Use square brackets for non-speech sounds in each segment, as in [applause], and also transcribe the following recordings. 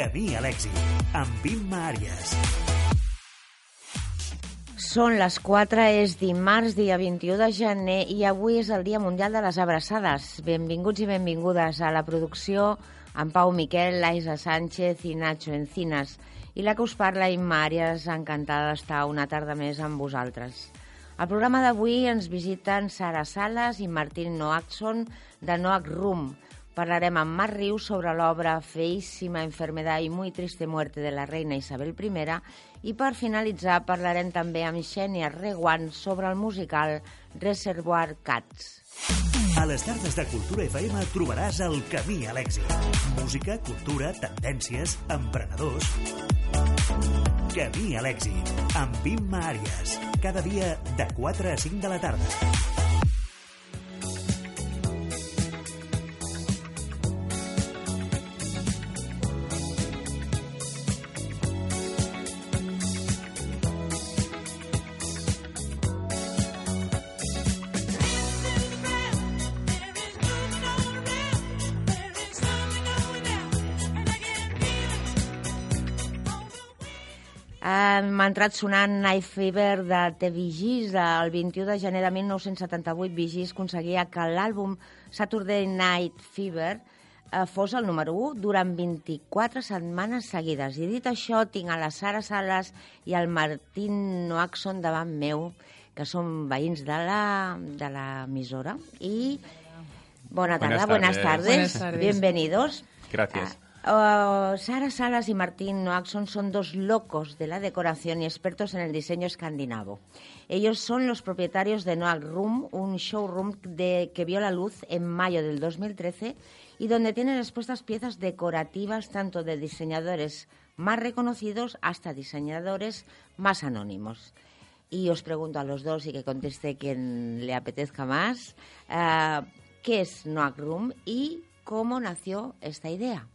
Camí a l'èxit, amb Imma Àries. Són les 4, és dimarts, dia 21 de gener, i avui és el Dia Mundial de les Abraçades. Benvinguts i benvingudes a la producció amb Pau Miquel, Laisa Sánchez i Nacho Encinas. I la que us parla, Imma Àries, encantada d'estar una tarda més amb vosaltres. Al programa d'avui ens visiten Sara Salas i Martín Noackson de Noack Room. Parlarem amb Marc Rius sobre l'obra Feíssima enfermedad y muy triste muerte de la reina Isabel I i per finalitzar parlarem també amb Xènia Reguant sobre el musical Reservoir Cats. A les tardes de Cultura FM trobaràs el camí a l'èxit. Música, cultura, tendències, emprenedors... Camí a l'èxit, amb Imma Àries. Cada dia de 4 a 5 de la tarda. M'ha entrat sonant Night Fever de The Vigis, el 21 de gener de 1978, Vigis aconseguia que l'àlbum Saturday Night Fever eh, fos el número 1 durant 24 setmanes seguides. I dit això, tinc a la Sara Salas i al Martín Noaxon davant meu, que són veïns de la de l'emissora. I bona tarda, buenas tardes. Buenas tardes. Bienvenidos. Gracias. Uh, Uh, Sara Salas y Martín Noaxon son dos locos de la decoración y expertos en el diseño escandinavo. Ellos son los propietarios de Noack Room, un showroom que vio la luz en mayo del 2013 y donde tienen expuestas piezas decorativas tanto de diseñadores más reconocidos hasta diseñadores más anónimos. Y os pregunto a los dos y que conteste quien le apetezca más, uh, ¿qué es Noack Room y cómo nació esta idea?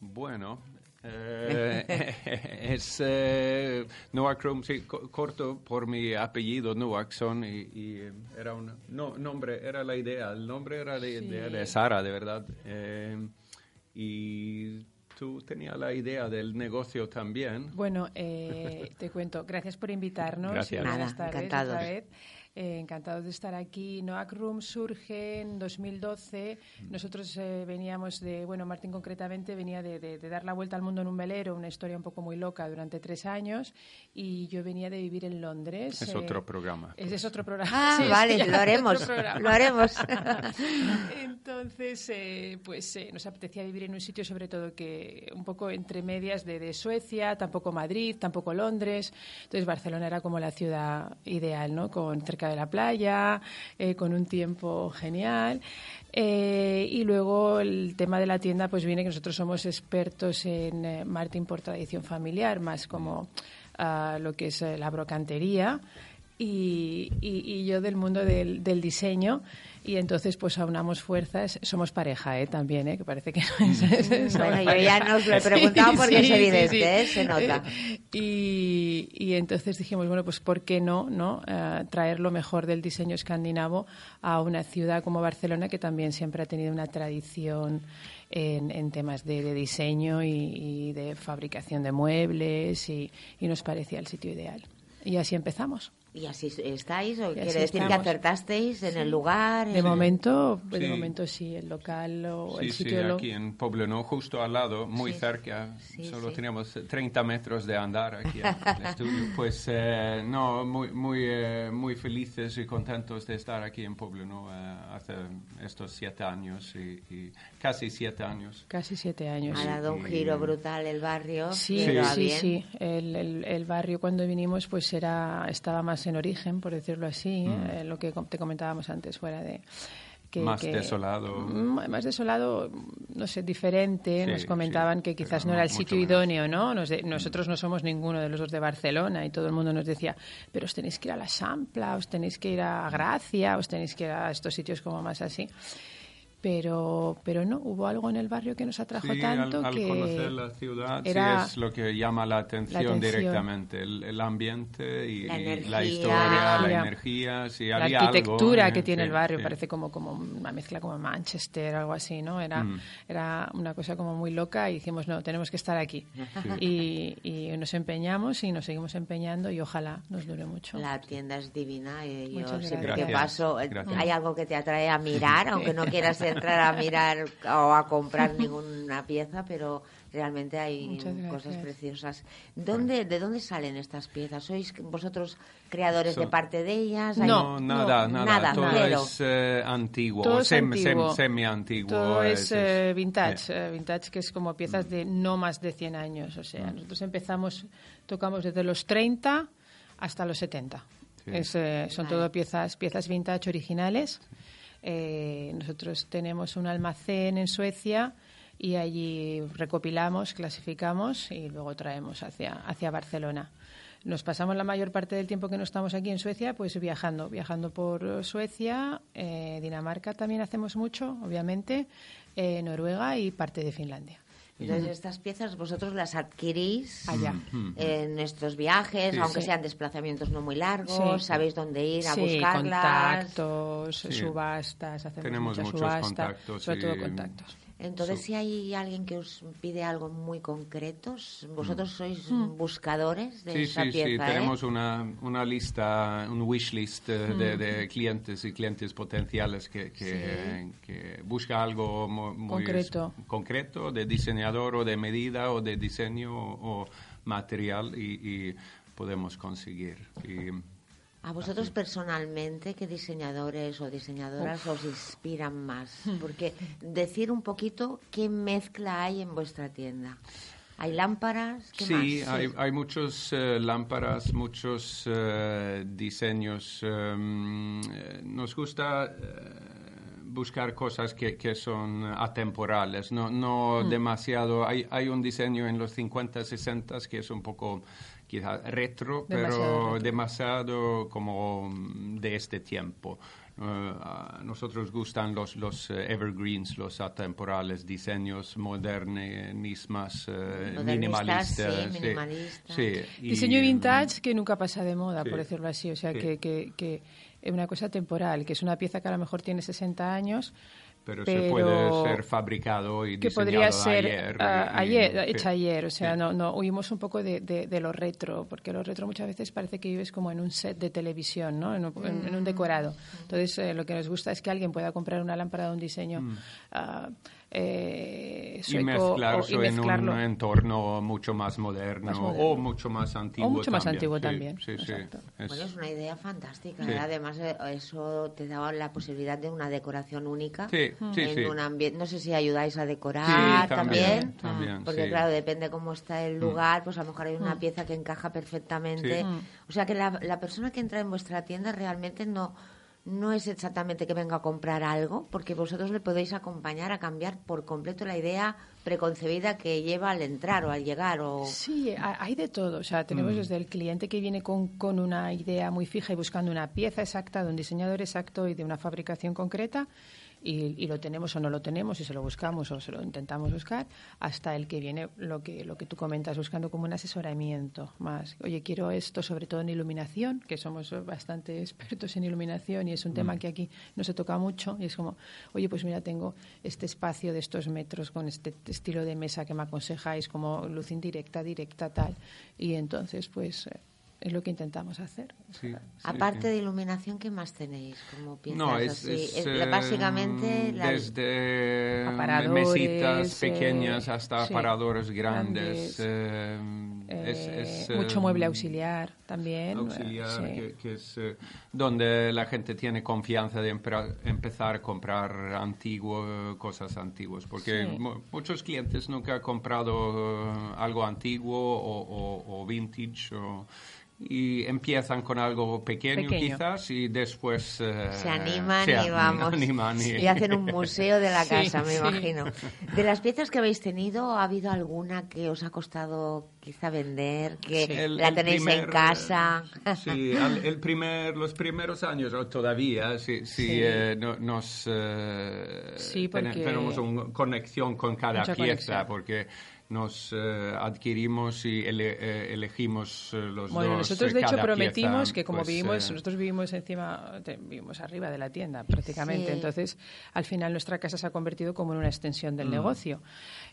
Bueno, eh, [laughs] es eh, Noack sí, corto por mi apellido Noackson y, y era un no, nombre, era la idea, el nombre era de, sí. de, Sara, de verdad. Eh, y tú tenías la idea del negocio también. Bueno, eh, te cuento, gracias por invitarnos. Gracias. Nada, encantados. Eh, encantados de estar aquí. Noack Room surge en 2012. Nosotros eh, veníamos de, bueno, Martín concretamente venía de, de, de, dar la vuelta al mundo en un velero, una historia un poco muy loca durante tres años, y yo venía de vivir en Londres. Es eh, otro programa. Es, es, otro programa. Ah, [laughs] sí, vale, lo [laughs] haremos. Lo [laughs] haremos. Entonces, eh, pues nos apetecía vivir en un sitio, sobre todo, que un poco entre medias de, de Suecia, tampoco Madrid, tampoco Londres. Entonces, Barcelona era como la ciudad ideal, ¿no? Con cerca de la playa, eh, con un tiempo genial. Eh, y luego el tema de la tienda, pues viene que nosotros somos expertos en eh, marketing por tradición familiar, más como uh, lo que es la brocantería. Y, y, y, yo del mundo del, del, diseño y entonces pues aunamos fuerzas somos pareja ¿eh? también ¿eh? que parece que no es, es bueno yo ya nos lo he preguntado sí, porque sí, es evidente sí, ¿eh? se nota y, y, entonces dijimos bueno pues por qué no no uh, traer lo mejor del diseño escandinavo a una ciudad como Barcelona que también siempre ha tenido una tradición en, en temas de, de diseño y, de fabricación de muebles y nos parecía el sitio ideal y así empezamos ¿Y así estáis? ¿O quiere decir estamos. que acertasteis en sí. el lugar? De momento, pues sí. de momento sí, el local o sí, el sitio. Sí, lo... aquí en Poblenou, justo al lado, muy cerca. Solo teníamos 30 metros de andar aquí en [laughs] el estudio. Pues eh, no, muy, muy, eh, muy felices y contentos de estar aquí en Poblenou eh, hace estos siete años y, y, casi siete años. Casi siete años. Ha dado un giro brutal el barrio. Sí, sí, sí. El, el, el barrio cuando vinimos pues era estaba más en origen, por decirlo así, mm. eh, lo que te comentábamos antes, fuera de... Que, más que, desolado. Más desolado, no sé, diferente. Sí, Nos comentaban sí, que quizás no era el sitio idóneo, ¿no? Nos de, nosotros no somos ninguno de los dos de Barcelona y todo el mundo nos decía, pero os tenéis que ir a la Sampla, os tenéis que ir a Gracia, os tenéis que ir a estos sitios como más así. Pero pero no hubo algo en el barrio que nos atrajo Sí, tanto al, al que conocer la ciudad era sí es lo que llama la atención, atención. directamente, el, el ambiente y La y la historia, La la energía. sí, la había algo, arquitectura eh, que tiene sí, el barrio sí. parece como como una mezcla como Manchester algo así no era Mm. era una cosa como muy loca y dijimos no tenemos que estar aquí [laughs] y, y nos empeñamos y nos seguimos empeñando y ojalá nos dure mucho La tienda es divina. eh, yo siempre gracias. que paso, eh, Gracias. hay algo que te atrae a mirar, [laughs] aunque no quieras entrar a mirar o a comprar ninguna pieza, pero realmente hay cosas preciosas. ¿Dónde, ¿De dónde salen estas piezas? ¿Sois vosotros creadores de parte de ellas? ¿Hay- No, No, nada, no, nada, nada, todo cero. es eh, antiguo, Todo o es sem- antiguo. sem- semi-antiguo. Todo es eh, vintage, eh, vintage que es como piezas de no más de 100 años. O Mm. sea, nosotros empezamos, tocamos desde los 30 hasta los 70. Sí. Es, eh, son Vale. todo piezas, piezas vintage originales. Eh, nosotros tenemos un almacén en Suecia y allí recopilamos, clasificamos y luego traemos hacia, hacia Barcelona. Nos pasamos la mayor parte del tiempo que no estamos aquí en Suecia, pues viajando, viajando por Suecia, eh, Dinamarca también hacemos mucho, obviamente, eh, Noruega y parte de Finlandia. Entonces, estas piezas vosotros las adquirís Allá. en estos viajes, Sí. aunque Sí. sean desplazamientos no muy largos, Sí. sabéis dónde ir a sí, buscarlas. contactos, Sí. subastas, hacemos Tenemos muchas muchos subastas, contactos sobre todo contactos. Entonces, So- si hay alguien que os pide algo muy concreto, vosotros sois Mm. buscadores de Sí, esa sí, pieza, sí, ¿eh? tenemos una, una lista, un wish list eh, Mm. de, de clientes y clientes potenciales que, que, que busca algo mu- muy Concreto. concreto, de diseñador o de medida o de diseño o, o material y, y podemos conseguir. Y, A vosotros personalmente, ¿qué diseñadores o diseñadoras os inspiran más? Porque decir un poquito qué mezcla hay en vuestra tienda. ¿Hay lámparas? ¿Qué Sí, más? hay, hay muchos eh, lámparas, muchos eh, diseños. em, eh, nos gusta eh, buscar cosas que, que son atemporales, no, no Mm. demasiado. Hay, hay un diseño en los 50, 60 que es un poco quizá retro, Demasiado pero retro. demasiado como mm, de este tiempo. Eh, a nosotros gustan los, los eh, evergreens, los atemporales, diseños modernistas, eh, Modernistas, minimalistas. sí, sí, y, Diseño vintage que nunca pasa de moda, sí. por decirlo así. O sea, Sí. que, que, que es una cosa temporal, que es una pieza que a lo mejor tiene 60 años, Pero, se puede ser fabricado y que diseñado podría ser ayer. y- ayer, sí. hecha ayer. O sea, Sí. no, no huimos un poco de, de, de lo retro, porque lo retro muchas veces parece que vives como en un set de televisión, ¿no? en, un- en- en un decorado. Entonces, eh, lo que nos gusta es que alguien pueda comprar una lámpara de un diseño ah, eh, Mm. y mezclarlo o- y en un entorno mucho más moderno, Más moderno. o mucho más antiguo mucho más también. antiguo Sí, también, Sí, sí. exacto. Es- Bueno, es una idea fantástica. Sí. ¿eh? Además, eh, eso te daba la posibilidad de una decoración única. Sí, sí, en sí. un ambiente. No sé si ayudáis a decorar Sí, también. también, también, Porque, sí. Mm. claro, depende cómo está el lugar, pues a lo mejor hay una pieza que encaja perfectamente. Sí. O sea que la, la persona que entra en vuestra tienda realmente no. No es exactamente que venga a comprar algo, porque vosotros le podéis acompañar a cambiar por completo la idea preconcebida que lleva al entrar o al llegar. O... Sí, ha- hay de todo. O sea, tenemos desde el cliente que viene con, con una idea muy fija y buscando una pieza exacta de un diseñador exacto y de una fabricación concreta, y, y lo tenemos o no lo tenemos, y se lo buscamos o se lo intentamos buscar, hasta el que viene lo que, lo que tú comentas, buscando como un asesoramiento más. Oye, quiero esto, sobre todo en iluminación, que somos bastante expertos en iluminación y es un tema que aquí no se toca mucho, y es como, oye, pues mira, tengo este espacio de estos metros con este estilo de mesa que me aconsejáis, como luz indirecta, directa, tal. Y entonces, pues, eh, es lo que intentamos hacer. sí, sí, Aparte sí. de iluminación, ¿qué más tenéis como piezas No, es, así? es, Es eh, básicamente desde Aparadores, mesitas eh, pequeñas hasta sí, aparadores grandes. grandes. eh, es- Eh, es, mucho eh, mueble auxiliar también. eh, auxiliar, sí. que, que es eh, donde la gente tiene confianza de empezar a comprar antiguo, cosas antiguas, porque muchos clientes nunca han comprado eh, algo antiguo o, o- o vintage o- y empiezan con algo pequeño, Pequeño. quizás y después eh, se animan se y vamos. animan y- Y hacen un museo de la [laughs] Sí, casa, me sí. imagino. De las piezas que habéis tenido, ¿ha habido alguna que os ha costado quizá vender? Que Sí. El- la el tenéis en primer, casa. eh, [laughs] Sí, al- el primer, los primeros años o todavía, sí, sí, Sí. eh, no- nos eh, Sí, porque- tenemos una conexión con cada Mucha pieza conexión. porque nos eh, adquirimos y ele- eh, elegimos eh, los Bueno, dos. nosotros de hecho prometimos pieza, que como pues, vivimos, eh, nosotros vivimos encima, te- vivimos arriba de la tienda prácticamente, Sí. entonces al final nuestra casa se ha convertido como en una extensión Mm. del negocio,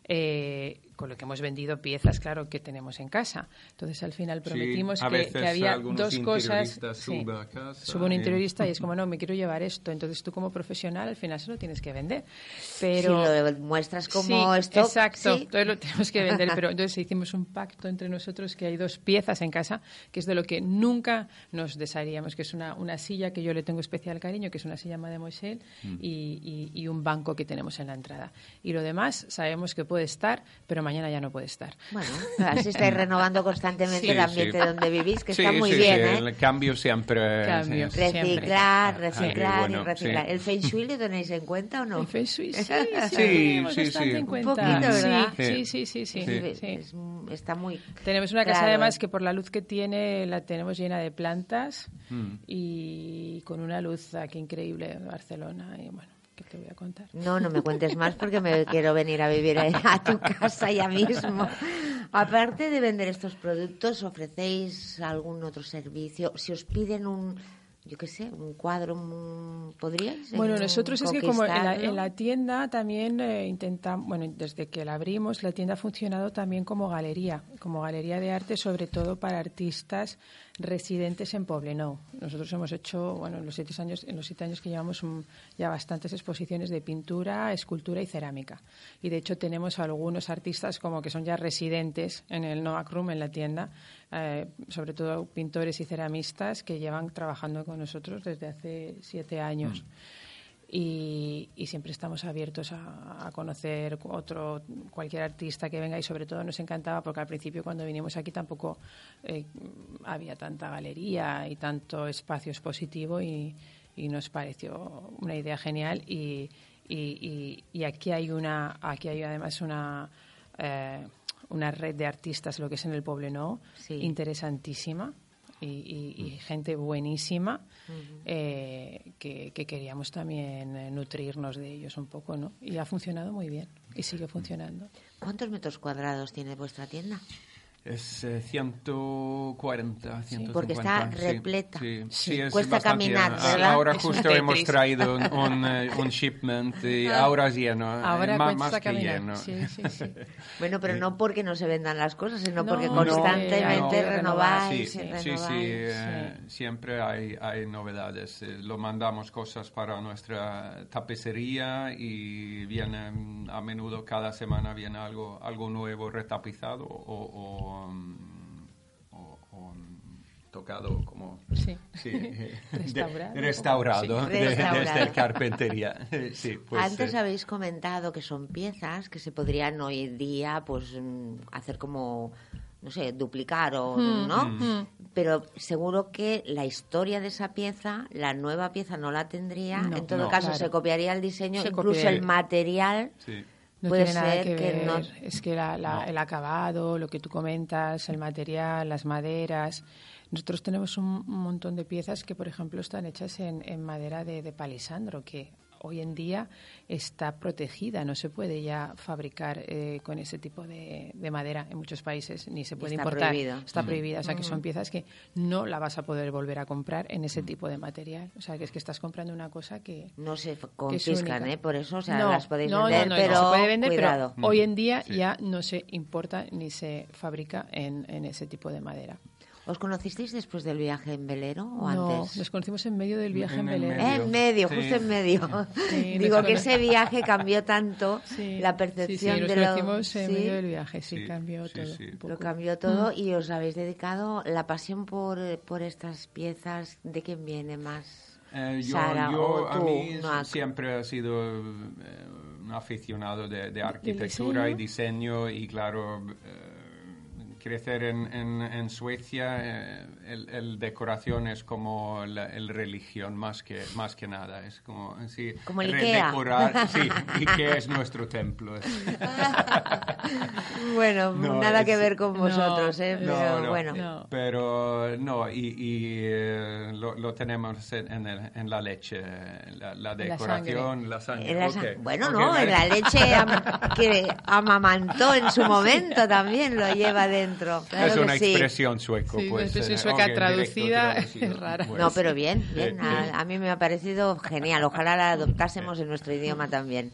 eh, con lo que hemos vendido piezas, claro, que tenemos en casa. Entonces al final Sí, prometimos a que, veces que había dos cosas. sí, sube a casa sube un interiorista y es como, [laughs] no, me quiero llevar esto. Entonces tú como profesional al final se lo tienes que vender. Si Pero lo muestras como sí, stock, Exacto, sí. entonces lo tenemos que vender. Pero [laughs] entonces hicimos un pacto entre nosotros que hay dos piezas en casa, que es de lo que nunca nos desharíamos, que es una, una silla que yo le tengo especial cariño, que es una silla Mademoiselle, Mm. y, y- y un banco que tenemos en la entrada. Y lo demás sabemos que puede estar, pero mañana ya no puede estar. Bueno, [laughs] así estáis renovando constantemente Sí, el ambiente sí. donde vivís, que sí, está muy sí, bien, sí, ¿eh? El cambio siempre. Cambio. sí. Reciclar, Ah, reciclar bueno, y reciclar. sí. ¿El Feng Shui lo tenéis en cuenta o no? El Feng Shui, sí, [laughs] sí, Sí, sí, sí. en Un cuenta. poquito, ¿verdad? Sí, sí, sí, sí, sí, Es- sí. es- está muy... Tenemos una casa Claro. además que por la luz que tiene la tenemos llena de plantas Mm. y con una luz aquí increíble en Barcelona y bueno, ¿qué te voy a contar? No, no me cuentes más porque me quiero venir a vivir a, a tu casa ya mismo. Aparte de vender estos productos, ¿ofrecéis algún otro servicio? Si os piden un, yo qué sé, un cuadro, un- ¿podríais? Bueno, nosotros es que como en la, en la tienda también eh, intentamos, bueno, desde que la abrimos, la tienda ha funcionado también como galería, como galería de arte, sobre todo para artistas residentes en Poblenou. Nosotros hemos hecho, bueno, en los siete años, en los siete años que llevamos mm, ya bastantes exposiciones de pintura, escultura y cerámica. Y de hecho tenemos algunos artistas como que son ya residentes en el Novak Room, en la tienda, eh, sobre todo pintores y ceramistas que llevan trabajando con nosotros desde hace siete años. Y, y siempre estamos abiertos a, a conocer otro cualquier artista que venga. Y sobre todo nos encantaba porque al principio cuando vinimos aquí tampoco eh, había tanta galería y tanto espacio expositivo y, y nos pareció una idea genial. Y, y, y- y aquí hay una aquí hay además una eh, una red de artistas lo que es en el Poblenou Sí. interesantísima y, y- y gente buenísima eh, que, que queríamos también eh, nutrirnos de ellos un poco, ¿no? Y ha funcionado muy bien y sigue funcionando. ¿Cuántos metros cuadrados tiene vuestra tienda? Es eh, 140, 150. porque está sí, repleta. Sí, Sí. sí, es Cuesta bastante caminar. Ah, ¿verdad? Ahora Es justo hemos traído un, [laughs] un, eh, un shipment y ahora es lleno. eh, Ahora más, cuesta más que caminar. lleno. Sí, sí, sí. [laughs] Bueno, pero no porque no se vendan las cosas, sino No, porque no, constantemente que renovar, renováis Sí, y sí, renováis. sí, eh, siempre hay, hay novedades. Eh, lo mandamos cosas para nuestra tapicería y viene a menudo cada semana viene algo, algo nuevo retapizado o, o, o- o, tocado como Sí. sí, eh, [laughs] de- Restaurado. restaurado, Sí, de- restaurado. desde carpintería. [laughs] Sí, pues, Antes eh, habéis comentado que son piezas que se podrían hoy en día pues mm, hacer como no sé, duplicar o Hmm, no, pero seguro que la historia de esa pieza, la nueva pieza no la tendría, No, en todo no. caso Claro. se copiaría el diseño, Se incluso copiaría. el material sí. No puede tiene nada que, que ver. no Es que la- la- el acabado, lo que tú comentas, el material, las maderas. Nosotros tenemos un, un montón de piezas que, por ejemplo, están hechas en, en madera de, de palisandro, que hoy en día está protegida. No se puede ya fabricar eh, con ese tipo de, de madera en muchos países, ni se puede Está importar. prohibido. Está prohibida. O sea, que son piezas que no la vas a poder volver a comprar en ese tipo de material. O sea, que es que estás comprando una cosa que, no se confiscan. ¿eh? Por eso, o sea, No, las podéis no, vender, no, pero se puede vender, pero hoy en día Sí. ya no se importa ni se fabrica en, en ese tipo de madera. ¿Os conocisteis después del viaje en velero o no, antes? nos conocimos en medio del viaje en, En medio. Eh, En medio, Sí. justo en medio. Sí, Digo que ese viaje cambió tanto [laughs] Sí, la percepción sí, nos de lo... conocimos en Sí, medio del viaje, sí, Sí, cambió sí, todo. Lo cambió todo y os habéis dedicado la pasión por, por estas piezas. ¿De quién viene más? Eh, yo, Sara, yo o a tú, mí Noak. siempre he sido eh, un aficionado de, de arquitectura y diseño y claro, eh, crecer en, en, en Suecia, eh, el, el decoración es como la el religión más que, más que nada. Es como, sí, Como el Ikea. redecorar- Sí, Ikea es nuestro templo. [laughs] [laughs] Bueno, No, nada que ver con no, vosotros, ¿eh? Pero no, bueno. No. Pero no, y, y, eh, lo, lo tenemos en, en el- en la leche, la, la decoración, la sangre. La. Bueno, no, vale. en la leche am- [laughs] que amamantó en su momento también lo lleva dentro. Claro es una sí. expresión sueco, Sí, pues. una expresión eh, sueca ok, directo traducida [laughs] es rara. pues. No, pero bien, bien. Sí, A, mí me ha parecido genial. Ojalá la adoptásemos en nuestro idioma también.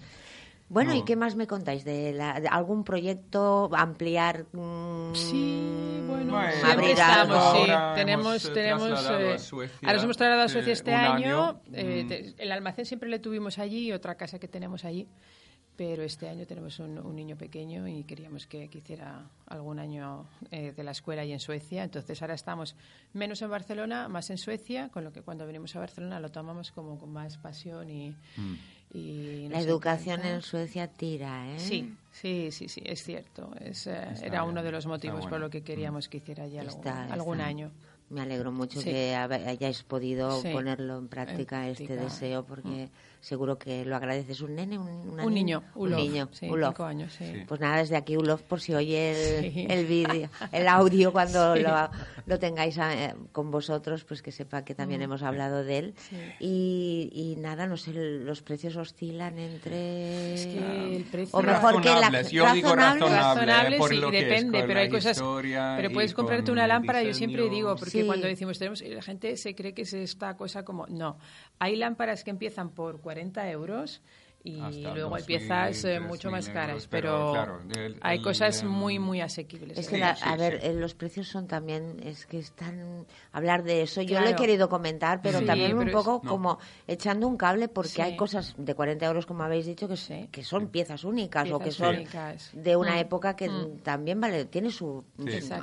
Bueno, ¿y qué más me contáis? ¿De, la- de algún proyecto ampliar? mm, Sí, bueno, Bueno, siempre abrir estamos, algo. sí. Ahora tenemos, hemos, eh, tenemos, trasladado eh, a Suecia, ahora nos hemos trasladado a Suecia eh, este año. año, eh, mm. te- el almacén siempre le tuvimos allí y otra casa que tenemos allí. Pero este año tenemos un, un niño pequeño y queríamos que, que hiciera algún año eh, de la escuela y en Suecia. Entonces ahora estamos menos en Barcelona, más en Suecia, con lo que cuando venimos a Barcelona lo tomamos como con más pasión y, Mm. y La educación encanta. en Suecia tira, ¿eh? Sí, sí, sí, sí, es cierto. Es, eh, era bien, uno de los motivos por lo que queríamos que hiciera ya algún, Está- algún está. año. Me alegro mucho Sí. que hayáis podido Sí. ponerlo en práctica, En este práctica. deseo, porque seguro que lo agradeces. ¿Un nene? ¿Un, una Un niño, Un Ulof, niño, sí, Ulof. cinco años, sí. Sí. Pues nada, desde aquí, Ulof, por si oye el, Sí. el vídeo, el audio cuando [laughs] Sí. lo, lo tengáis eh, con vosotros, pues que sepa que también hemos hablado de él. Mm. Sí. Y, y nada, no sé, los precios oscilan entre... Es que el precio- O mejor que la... Yo digo razonable. razonable. Por lo que es depende, pero hay cosas. Pero puedes comprarte una lámpara, yo siempre diseño. digo, porque Sí. cuando decimos tenemos, la gente se cree que es esta cosa como. No, hay lámparas que empiezan por 40 euros y Hasta luego hay 2.000, piezas eh, mucho 3.000 más caras, euros, pero, pero, claro, el- hay el, cosas muy, muy asequibles. Es ¿eh? que, Sí, la- sí, a ver, sí. eh, los precios son también, es que están, hablar de eso, yo lo he querido comentar, pero Sí, también un es- poco no. como echando un cable, porque Sí. hay cosas de 40 euros, como habéis dicho, que, Sí. que son piezas únicas o que son únicas. de una Mm. época que Mm. también vale tiene su,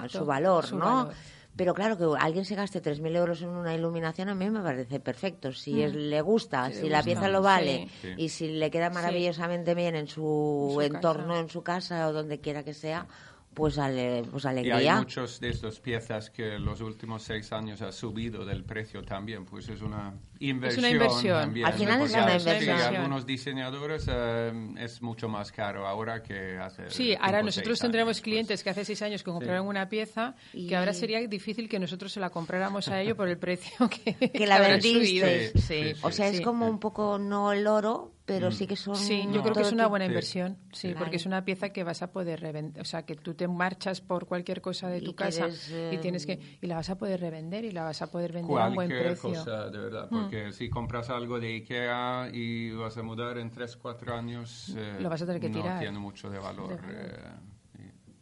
su valor, su ¿no? valor. Pero claro, que alguien se gaste 3.000 euros en una iluminación a mí me parece perfecto. Si es- le gusta, Si si, le la gusta, pieza lo vale. Sí. y si le queda maravillosamente bien en su, En su entorno, casa. en su casa o donde quiera que sea, pues, ale, pues Y alegría. hay muchos de estas piezas que los últimos seis años ha subido del precio también, pues es una inversión. inversión. también, Al final es una sí, inversión. algunos diseñadores eh, es mucho más caro ahora que hace. Sí, cinco ahora nosotros seis tendremos años, clientes pues. que hace seis años que compraron una pieza Y- que ahora sería difícil que nosotros se la compráramos a ellos por el precio [laughs] que, Que la subido. Sí, sí, O sea, es sí. como un poco no el oro, pero sí que son. Sí, yo No. creo que es una buena inversión, sí, porque es una pieza que vas a poder revender, o sea, que tú te marchas por cualquier cosa de Y tu casa quieres, eh, y tienes que y la vas a poder revender y la vas a poder vender a un buen Cualquier precio. Mm. cosa, de verdad, porque si compras algo de Ikea y vas a mudar en 3, 4 años, eh, Lo vas a tener que no tirar. tiene mucho de valor. De valor. eh,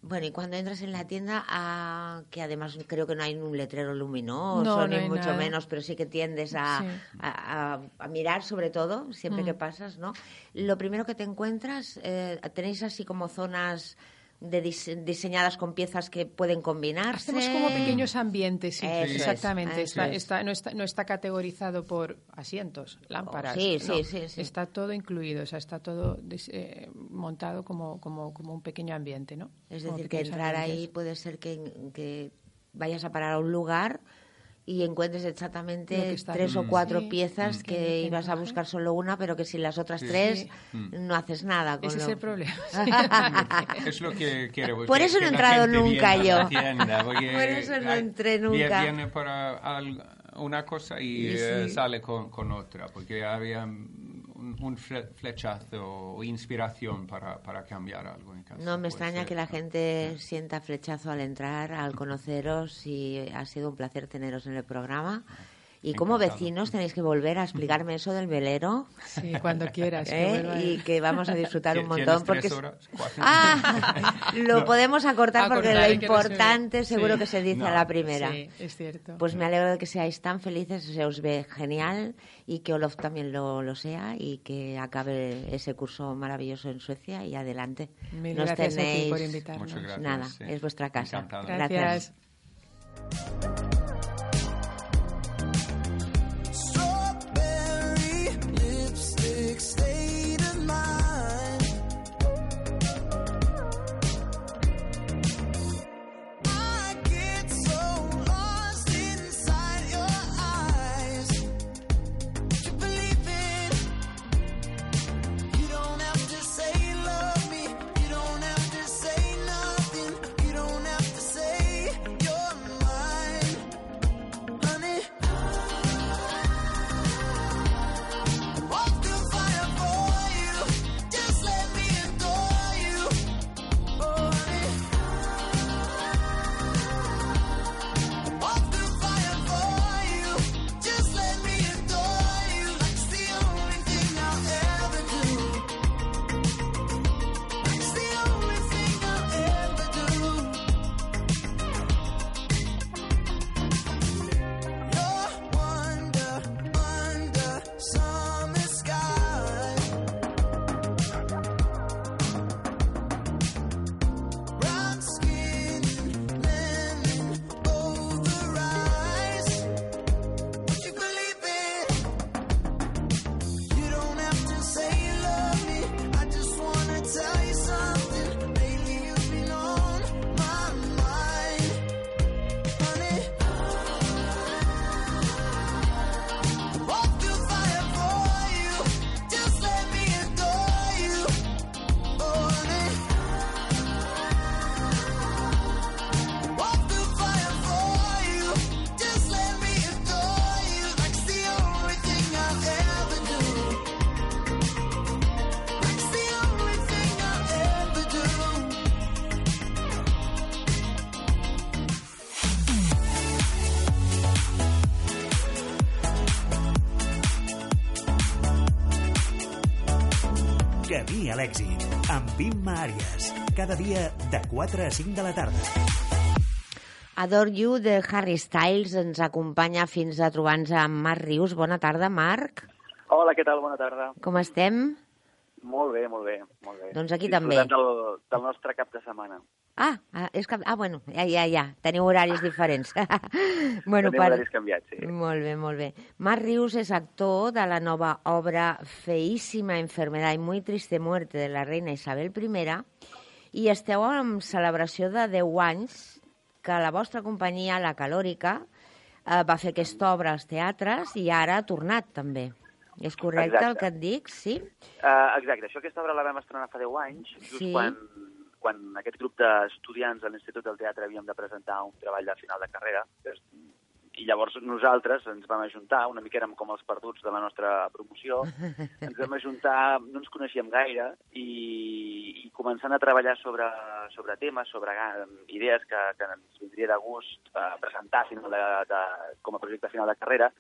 Bueno, y cuando entras en la tienda, ah, que además creo que no hay un letrero luminoso, No, no ni mucho nada. menos, pero sí que tiendes a, Sí. a- a- a mirar sobre todo, siempre Mm. que pasas, ¿no? Lo primero que te encuentras, eh, tenéis así como zonas de dise- diseñadas con piezas que pueden combinarse. Hacemos como pequeños ambientes, sí, Eso exactamente. está, es. está- no, está, no está categorizado por asientos, lámparas. sí, no. sí, sí, sí. Está todo incluido, o sea, está todo eh, montado como, como, como un pequeño ambiente, ¿no? Es decir, que entrar ahí puede ser que, que vayas a parar a un lugar y encuentres exactamente tres o cuatro Sí, piezas mm. que Que ibas a buscar solo una, pero que sin las otras Sí. tres Sí. no haces nada. Con Ese es el problema. [laughs] Es lo que quiero. Por eso no he la entrado nunca yo. tienda, [laughs] Por eso no entré nunca. Viene para al- una cosa y, Y eh, sale con, con otra, porque había un, un fle- flechazo o inspiración para, para cambiar algo en casa. No me extraña ser, que la ¿no? gente sienta flechazo al entrar, al conoceros y ha sido un placer teneros en el programa. Y como vecinos tenéis que volver a explicarme eso del velero Sí, cuando quieras. que [laughs] ¿eh? vuelva. y que vamos a disfrutar [laughs] un ¿Tienes montón. porque horas? Ah, [laughs] lo No. podemos acortar porque lo que no se importante seguro Sí. que se dice No. a la primera. Sí, es cierto. Pues me alegro de que seáis tan felices, se os ve genial y que Olof también lo, lo sea y que acabe ese curso maravilloso en Suecia y adelante. Mil Nos gracias a ti tenéis- por invitarnos. Muchas gracias. Nada, sí. es vuestra casa. Encantado. Gracias. Strawberry time. Cada dia de 4 a 5 de la tarda. Adore You de Harry Styles ens acompanya fins a trobar-nos amb Marc Rius. Bona tarda, Marc. Hola, què tal? Bona tarda. Com estem? Molt bé, molt bé, molt bé. Doncs aquí Disfrutant també. Del, del nostre cap de setmana. Ah, ah, és que... ah, bueno, ja, ja, ja. Teniu horaris diferents. [laughs] bueno, Tenim horaris canviats, sí. Molt bé, molt bé. Marc Rius és actor de la nova obra Feíssima enfermedad y muy triste muerte de la reina Isabel I i esteu en celebració de 10 anys que la vostra companyia, La Calòrica, eh, va fer aquesta obra als teatres i ara ha tornat també. És correcte el Exacte. que et dic? Sí? Uh, exacte, això aquesta obra la vam estrenar fa 10 anys, just Sí. quan, quan aquest grup d'estudiants de l'Institut del Teatre havíem de presentar un treball de final de carrera. que és- I llavors nosaltres ens vam ajuntar, una mica érem com els perduts de la nostra promoció, [laughs] ens vam ajuntar, no ens coneixíem gaire, i, i començant a treballar sobre, sobre temes, sobre ga- idees que, que ens vindria de gust eh, presentar final de, de, com a projecte final de carrera,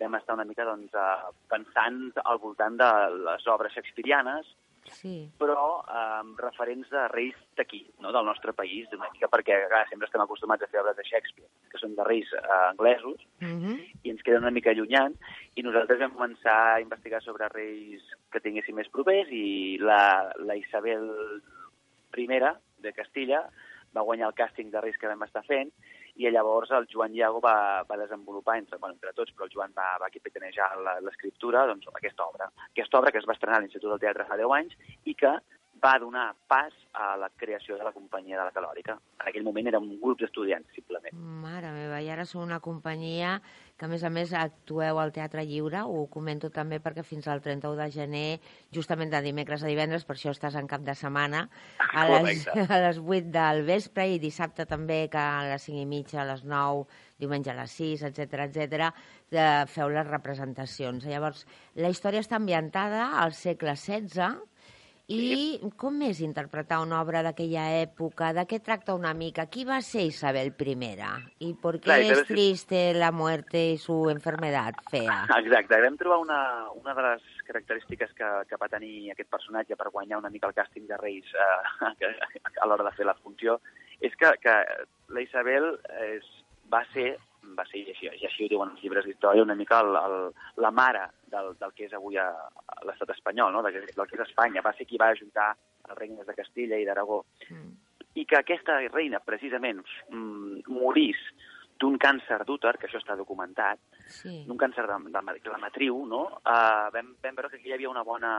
vam estar una mica doncs, eh, pensant al voltant de les obres shakespearianes, Sí. però eh, referents de reis d'aquí, no? del nostre país, una mica perquè clar, sempre estem acostumats a fer obres de Shakespeare, que són de reis eh, anglesos, Mhm. i ens queden una mica allunyant, i nosaltres vam començar a investigar sobre reis que tinguessin més propers, i la, la Isabel I de Castilla va guanyar el càsting de reis que vam estar fent, i llavors el Joan Iago va, va desenvolupar, entre, bueno, entre tots, però el Joan va, va capitanejar l'escriptura, doncs, aquesta obra. Aquesta obra que es va estrenar a l'Institut del Teatre fa 10 anys i que va donar pas a la creació de la companyia de la Calòrica. En aquell moment era un grup d'estudiants, simplement. Mare meva, i ara sou una companyia que, a més a més, actueu al Teatre Lliure. Ho comento també perquè fins al 31 de gener, justament de dimecres a divendres, per això estàs en cap de setmana, a les, [laughs] a les 8 del vespre i dissabte també, que a les 5 i mitja, a les 9, diumenge a les 6, etc etc, feu les representacions. Llavors, la història està ambientada al segle XVI, i com és interpretar una obra d'aquella època? De què tracta una mica? Qui va ser Isabel I? I per què és triste la muerte y su enfermedad fea? Exacte, vam trobar una, una de les característiques que, que va tenir aquest personatge per guanyar una mica el càsting de Reis eh, [laughs] a l'hora de fer la funció, és que, que la Isabel és, va ser, va ser i així, i així ho diuen els llibres d'història, una mica el, el, la mare del, del que és avui l'estat espanyol, no? del, que, del que és Espanya. Va ser qui va ajuntar els regnes de Castilla i d'Aragó. Mm. I que aquesta reina, precisament, mm, morís d'un càncer d'úter, que això està documentat, Sí. d'un càncer de, de, de la matriu, no? Uh, vam, vam veure que aquí hi havia una bona...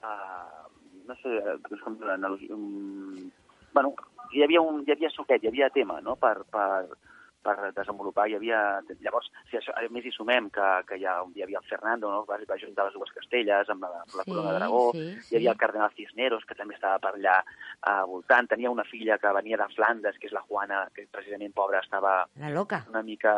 Uh, no sé, doncs com els, um, bueno, hi havia, un, hi havia suquet, hi havia tema, no?, per, per, per desenvolupar. Hi havia... Llavors, si això, a més hi sumem que, que hi, ha, hi havia el Fernando, no?, va, va juntar les dues castelles amb la, amb la Sí, corona d'Aragó, sí, hi sí. havia el cardenal Cisneros, que també estava per allà uh, voltant, tenia una filla que venia de Flandes, que és la Juana, que precisament pobra estava La loca. una mica,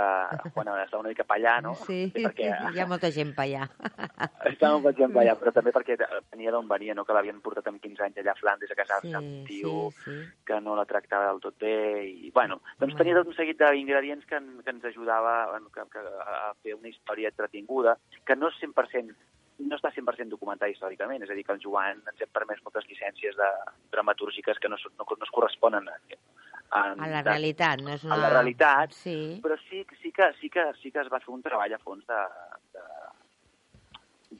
bueno, estava una mica per allà, no? Sí, perquè hi ha molta gent per allà. [laughs] estava un exemple allà, però també perquè venia d'on venia, no? que l'havien portat amb 15 anys allà a Flandes a casar-se Sí, amb un tio sí, sí. que no la tractava del tot bé, i, bueno, doncs tenia tot un seguit d'ingredients que, en- que ens ajudava bueno, que, que, a fer una història entretinguda, que no és 100% no està 100% documentada històricament, és a dir, que el Joan ens hem permès moltes llicències de dramatúrgiques que no, no, no es corresponen a, a, A la realitat, no és una... a la realitat, Sí. però sí, sí, que, sí, que, sí que es va fer un treball a fons de, de,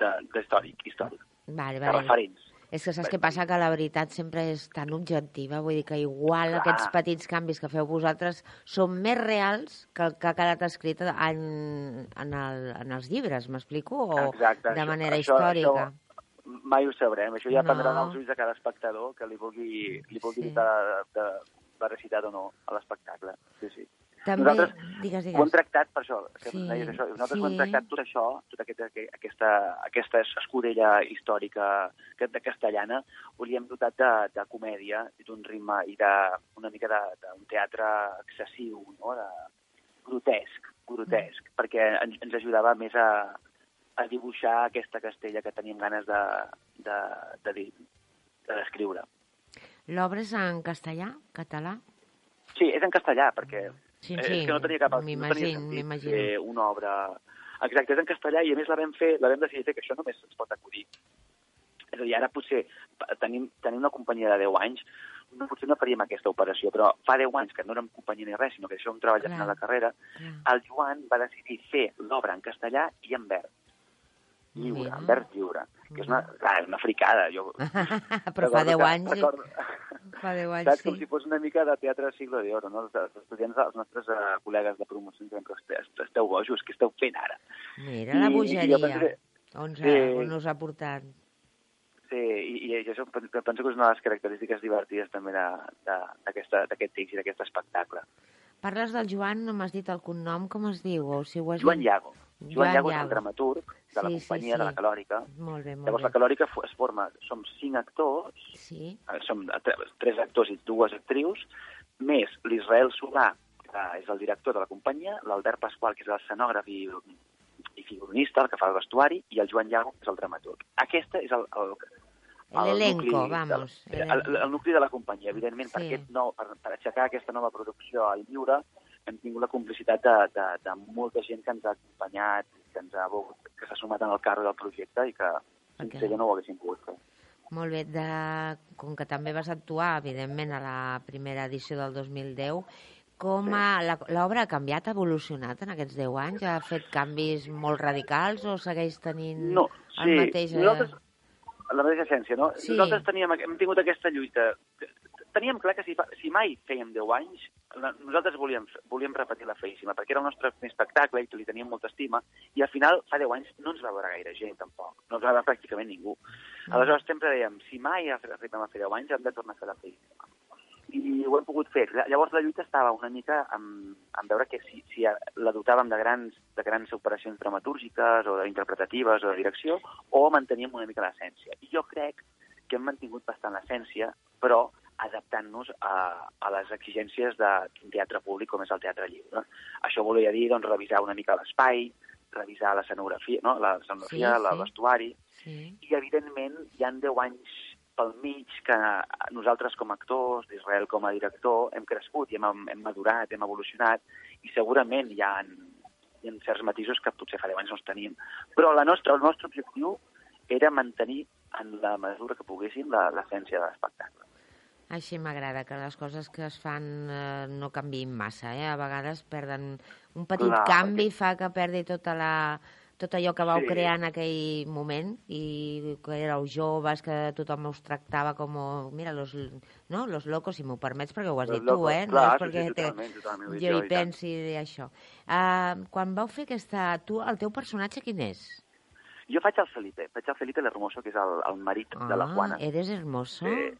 de, de històric, històric, Vale, de vale. referents. És que saps què passa? Que la veritat sempre és tan objectiva, vull dir que igual Clar. aquests petits canvis que feu vosaltres són més reals que el que ha quedat escrit en, en, el, en els llibres, m'explico? O Exacte, de això- manera això- històrica? Això mai ho sabrem, això ja No. dependrà dels ulls de cada espectador que li vulgui, li vulgui Sí. sí. de, de veracitat o no a l'espectacle. Sí, sí. També, Nosaltres digues, Ho hem digues. tractat per això, que Sí, sí, deies això. Nosaltres ho hem sí. tractat tot això, tota aquesta, aquesta, aquesta escudella històrica de castellana, ho li hem dotat de, de comèdia d'un ritme i d'una mica de- d'un teatre excessiu, no? de, grotesc, grotesc, Mm. perquè ens, ens ajudava més a, a dibuixar aquesta castella que teníem ganes de, de, de, dir, de descriure. L'obra és en castellà, català? Sí, és en castellà, perquè Sí, Eh, sí, és que no tenia cap no tenia sentit fer una obra... Exacte, és en castellà i a més la vam fer, la vam decidir fer, que això només ens pot acudir És a dir, ara potser tenim, tenim una companyia de 10 anys, no, potser no faríem aquesta operació, però fa 10 anys que no érem companyia ni res, sinó que això un treball de Clar. final de carrera, Clar. el Joan va decidir fer l'obra en castellà i en verd. Lliure, Mira. en verd lliure. Que és una, clar, és una fricada. Jo, [laughs] Però fa recordo 10 que- anys... Recordo, Fa 10 [laughs] anys, saps, sí. com si fos una mica de teatre de siglo d'oro, no? Els, els estudiants, els nostres uh, col·legues de promoció, ens diuen que esteu, bojos, què esteu fent ara? Mira la I- i jo bogeria. pensé- On, Sí. on us ha portat? Sí, i, i això pen- penso que és una de les característiques divertides també d'aquest text i d'aquest espectacle. Parles del Joan, no m'has dit el cognom, com es diu? O si ho has Joan dit? Joan Joan Llago és el dramaturg de la Sí, sí, companyia, de la sí. Calòrica. Molt bé, molt Llavors, la bé. Calòrica fo- es forma, som cinc actors, Sí, eh, som tre- tres actors i dues actrius, més l'Israel Solà, que és el director de la companyia, l'Albert Pasqual, que és l'escenògraf i, i figurinista, el que fa el vestuari, i el Joan Llago, que és el dramaturg. Aquesta és el, el, L'elenco, vamos, el, el, el nucli de la companyia. Evidentment, Sí. per, aquest nou, per, per aixecar aquesta nova producció al lliure, hem tingut la complicitat de, de, de molta gent que ens ha acompanyat, que ens ha volgut, que s'ha sumat en el carro del projecte i que sense Ok. ella no ho haguéssim pogut fer. molt bé. De... Com que també vas actuar, evidentment, a la primera edició del 2010, com la- l'obra ha canviat, ha evolucionat en aquests 10 anys? Ha fet canvis molt radicals o segueix tenint No, el sí, mateix... eh? nosaltres, la mateixa essència, no? Sí. Nosaltres teníem, hem tingut aquesta lluita. Teníem clar que si, si mai fèiem 10 anys, la, nosaltres volíem, volíem repetir la feíssima, perquè era el nostre primer espectacle i que li teníem molta estima, i al final, fa 10 anys, no ens va veure gaire gent, tampoc. No ens va veure pràcticament ningú. Mm. Aleshores, sempre dèiem, si mai arribem a fer 10 anys, hem de tornar a fer la feíssima. I ho hem pogut fer. Llavors la lluita estava una mica en, en veure que si, si la dotàvem de grans, de grans operacions dramatúrgiques o d'interpretatives o de direcció, o manteníem una mica l'essència. I jo crec que hem mantingut bastant l'essència, però adaptant-nos a, a les exigències d'un teatre públic com és el teatre lliure. Això volia dir doncs, revisar una mica l'espai, revisar l'escenografia, no? l'escenografia, Sí, sí, el vestuari, Sí. i evidentment hi han 10 anys pel mig que nosaltres com a actors, d'Israel com a director, hem crescut i hem, hem madurat, hem evolucionat, i segurament hi ha, hi ha certs matisos que potser fa 10 anys no els tenim. Però la nostra, el nostre objectiu era mantenir en la mesura que poguéssim la- l'essència de l'espectacle. Així m'agrada, que les coses que es fan eh, no canviïn massa, eh? A vegades perden... Un petit Clar, canvi fa que perdi tota la, tot allò que vau Sí. crear en aquell moment i que éreu joves, que tothom us tractava com, mira, los, no? los locos, si m'ho permets, perquè ho has Los dit tu, locos, eh? clar, no és perquè sí, totalment, totalment, jo hi i pensi això. Uh, quan vau fer aquesta... Tu, el teu personatge quin és? Jo faig el Felipe, faig el Felipe l'Hermoso, que és el, el marit de la Juana. Ah, eres hermoso. Sí.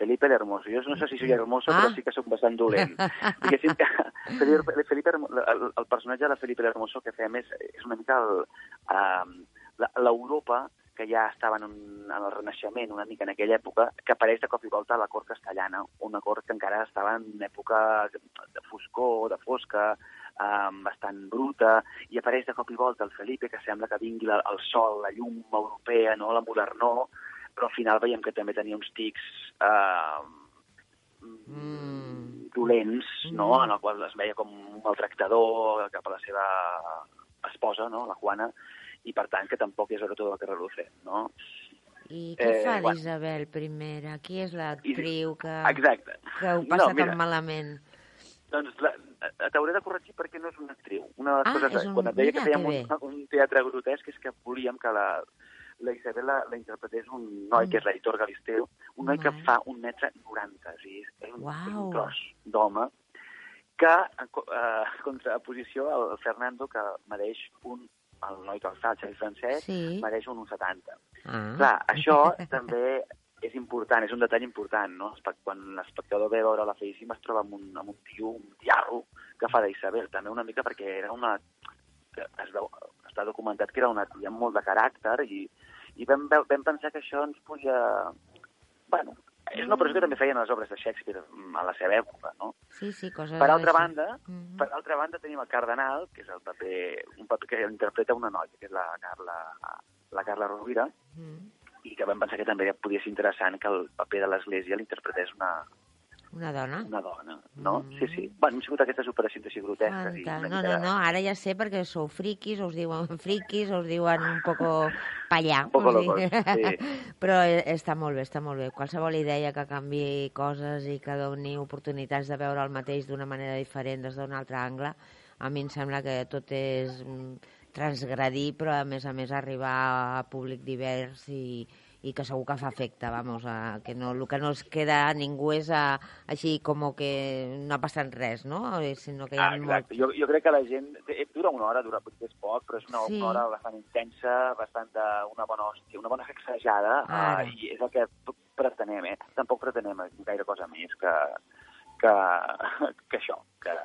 Felipe el Hermoso. Jo no sé si soy hermoso, Ah. però sí que sóc bastant dolent. [laughs] Diguéssim que [laughs] Felipe, el, el personatge de Felipe l'Hermoso que fem és, és una mica el, la- l'Europa que ja estava en, un, en el Renaixement, una mica en aquella època, que apareix de cop i volta a la cort castellana, una cort que encara estava en una època de foscor, de fosca, um, bastant bruta, i apareix de cop i volta el Felipe, que sembla que vingui la, el sol, la llum europea, no? la modernor, però al final veiem que també tenia uns tics eh, Mm. dolents, no? Mm. en el qual es veia com un maltractador cap a la seva esposa, no? la Juana, i per tant que tampoc és tot el que reluce, no? I què Eh, fa d'Isabel I? Qui és l'actriu que, Exacte. que ho passa No, mira. tan malament? Doncs la, t'hauré de corregir perquè no és una actriu. Una de les Ah, coses, és un- quan et deia mira, que fèiem que un, un teatre grotesc, és que volíem que la, la Isabel la, la interpretés un noi Mm. que és l'editor Galisteo, un noi que Vale. fa un metre 90, o sigui, és un, és Uau. un tros d'home, que, en co- eh, [laughs] contraposició al Fernando, que mereix un, el noi que el fa, el Xavi Francesc, Sí. mereix un 1,70. Ah. Clar, això [laughs] també és important, és un detall important, no? Quan l'espectador ve a veure la feíssima es troba amb un, amb un tio, un tiarro, que fa d'Isabel, també una mica perquè era una... Es veu, està documentat que era una tia amb molt de caràcter i, i vam, vam pensar que això ens podia... Bueno, és una operació que també feien les obres de Shakespeare mm, a la seva època, no? Sí, sí, coses Per altra banda, Mhm. per altra banda tenim el Cardenal, que és el paper, un paper que interpreta una noia, que és la Carla, la Carla Rovira, Mhm. i que vam pensar que també podia ser interessant que el paper de l'Església l'interpretés una, Una dona? una dona, no? Mm. Sí, sí. Bueno, han sigut aquestes operacions així grotesques. i Fanta- una No, no, no, ara ja sé perquè sou friquis, us diuen friquis, us diuen un poco [laughs] pallà. Un poco locos, sí. [laughs] Però eh, està molt bé, està molt bé. Qualsevol idea que canvi coses i que doni oportunitats de veure el mateix d'una manera diferent des d'un altre angle, a mi em sembla que tot és mm, transgredir, però a més a més arribar a públic divers i, i que segur que fa efecte, vamos, a, que no, el que no es queda a ningú és a, així com que no ha passat res, no? Eh, Sinó que hi ha Ah, molt... exacte. Jo, jo crec que la gent... eh, Dura una hora, dura potser és poc, però és una, Sí. una hora bastant intensa, bastant de, una bona hòstia, una bona sacsejada, Ara. uh, i és el que pretenem, eh? Tampoc pretenem gaire cosa més que, que, [laughs] que això, que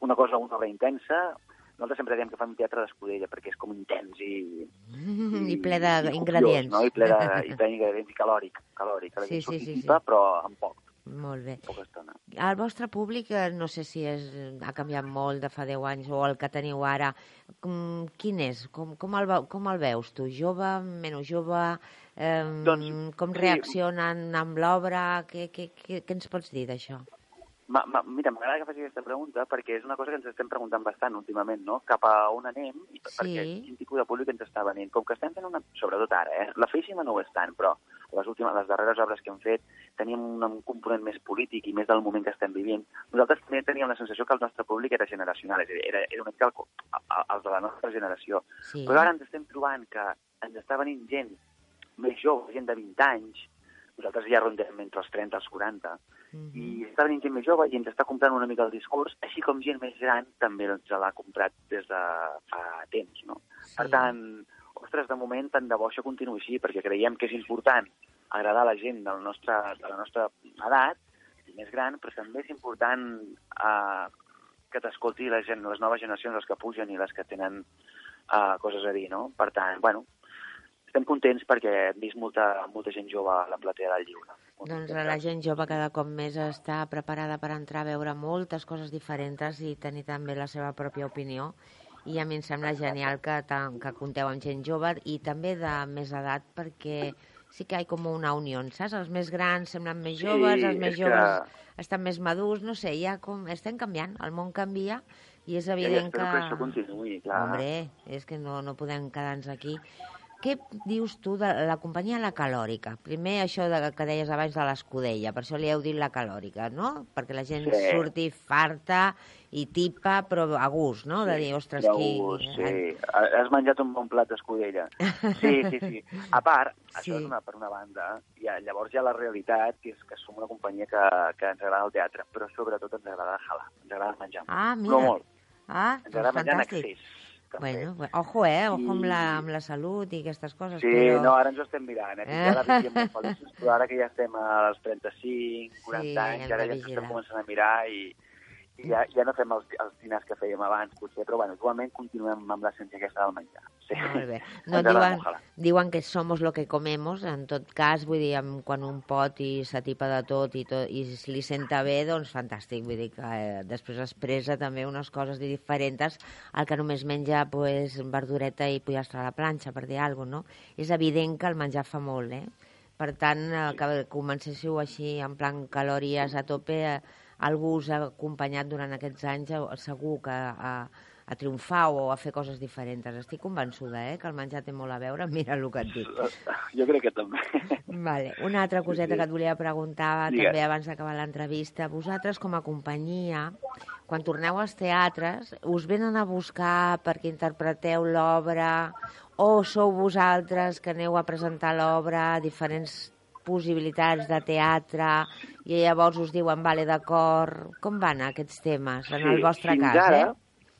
una cosa, una obra intensa, nosaltres sempre diem que fem teatre d'escudella perquè és com intens i... [laughs] I ple i d'ingredients. copiós, No? I ple [laughs] ple d'ingredients i calòric, calòric, que la Sí, sí, sí, sí. però amb poc, Molt bé. poca estona. El vostre públic, eh, no sé si és, ha canviat molt de fa 10 anys o el que teniu ara, com, quin és? Com, com, el, com el veus tu? Jove, menys jove? Eh, Doncs, com sí. reaccionen amb l'obra? Què, què, què, què ens pots dir d'això? Ma, ma, mira, m'agrada que facis aquesta pregunta perquè és una cosa que ens estem preguntant bastant últimament, no? Cap a on anem i Sí. perquè quin tipus de públic ens està venint. Com que estem fent una... Sobretot ara, eh? La feixima no ho és tant, però les últimes, les darreres obres que hem fet teníem un, un component més polític i més del moment que estem vivint. Nosaltres també teníem la sensació que el nostre públic era generacional, és a dir, era, era una mica el, el, els de la nostra generació. Sí. Però ara ens estem trobant que ens està venint gent més jove, gent de 20 anys, nosaltres ja rondem entre els 30 i els 40, Mhm. i està venint gent més jove i ens està comprant una mica el discurs, així com gent més gran també ens l'ha comprat des de fa temps, no? Sí. Per tant, ostres, de moment tant de bo això continuï així, perquè creiem que és important agradar a la gent del nostre, de la nostra edat, i més gran, però també és important eh, que t'escolti la gent, les noves generacions, les que pugen i les que tenen eh, coses a dir, no? Per tant, bueno, estem contents perquè hem vist molta, molta gent jove a la platea del lliure. Doncs la gent jove cada cop més està preparada per entrar a veure moltes coses diferents i tenir també la seva pròpia opinió. I a mi em sembla genial que, que compteu amb gent jove i també de més edat perquè sí que hi ha com una unió, saps? Els més grans semblen més Sí, joves, els més és que- joves estan més madurs, no sé, ja com... estem canviant, el món canvia i és Ja, ja evident espero que... que això continuï, clar. Hombre, és que no, no podem quedar-nos aquí. Què dius tu de la companyia La Calòrica? Primer això de, que deies abans de l'escudella, per això li heu dit La Calòrica, no? Perquè la gent Sí. surti farta i tipa, però a gust, no? De dir, ostres, de qui... sí. Has menjat un bon plat d'escudella. Sí, sí, sí. A part, Sí. [laughs] això és una, per una banda, i llavors hi ha la realitat, que és que som una companyia que, que ens agrada el teatre, però sobretot ens agrada jalar, ens agrada menjar. Ah, No mira. molt, Ah, ens doncs agrada menjar en fantàstic. excés. També. Bueno, bu- ojo, eh? Ojo amb la, I- amb la salut i aquestes coses. Sí, però... no, ara ens ho estem mirant, eh? Fins ara feliços, però ara que ja estem als 35, 40 Sí, anys, ara ja ens estem començant a mirar i, i ja, ja no fem els, els dinars que fèiem abans, potser, però bueno, igualment continuem amb l'essència aquesta del menjar. Sí. Molt bé. [laughs] No, diuen, diuen que somos lo que comemos, en tot cas, vull dir, quan un pot i s'atipa de tot i, tot i li senta bé, doncs fantàstic, vull dir que eh, després expressa també unes coses diferents al que només menja pues, verdureta i pollastre a la planxa, per dir alguna cosa, no? És evident que el menjar fa molt, eh? Per tant, eh, que comencéssiu així en plan calories a tope, eh, algú us ha acompanyat durant aquests anys, segur que a, a triomfar o a fer coses diferents. Estic convençuda, eh, que el menjar té molt a veure. [laughs] Mira el que et dic. Jo crec que també. Vale. Una altra coseta que et volia preguntar Digues. també abans d'acabar l'entrevista. Vosaltres, com a companyia, quan torneu als teatres, us venen a buscar perquè interpreteu l'obra o sou vosaltres que aneu a presentar l'obra, diferents possibilitats de teatre i llavors us diuen, vale, d'acord, com van aquests temes en el vostre fins cas, ara, eh?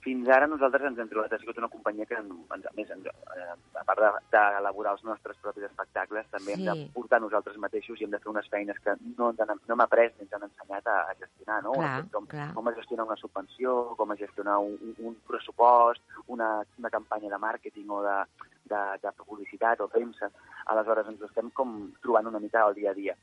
Fins ara nosaltres ens hem trobat, ha sigut una companyia que, ens, a més, ens, eh, a part de- d'elaborar els nostres propis espectacles, també hem Sí. de portar nosaltres mateixos i hem de fer unes feines que no, ens han, no hem après ni ens han ensenyat a, a gestionar, no? Clar, com, clar. com a gestionar una subvenció, com a gestionar un, un- pressupost, una, una campanya de màrqueting o de, de, de publicitat o premsa. Aleshores ens estem com trobant una mica al dia a dia.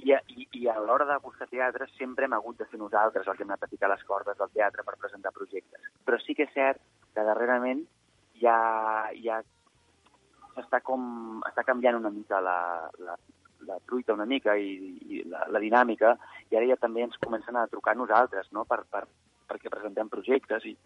I, i, i a l'hora de buscar teatre sempre hem hagut de ser nosaltres el que hem a picar les cordes del teatre per presentar projectes. Però sí que és cert que darrerament ja, ja està com està canviant una mica la, la, la truita una mica i, i la, la dinàmica, i ara ja també ens comencen a trucar a nosaltres, no?, per, per, perquè presentem projectes i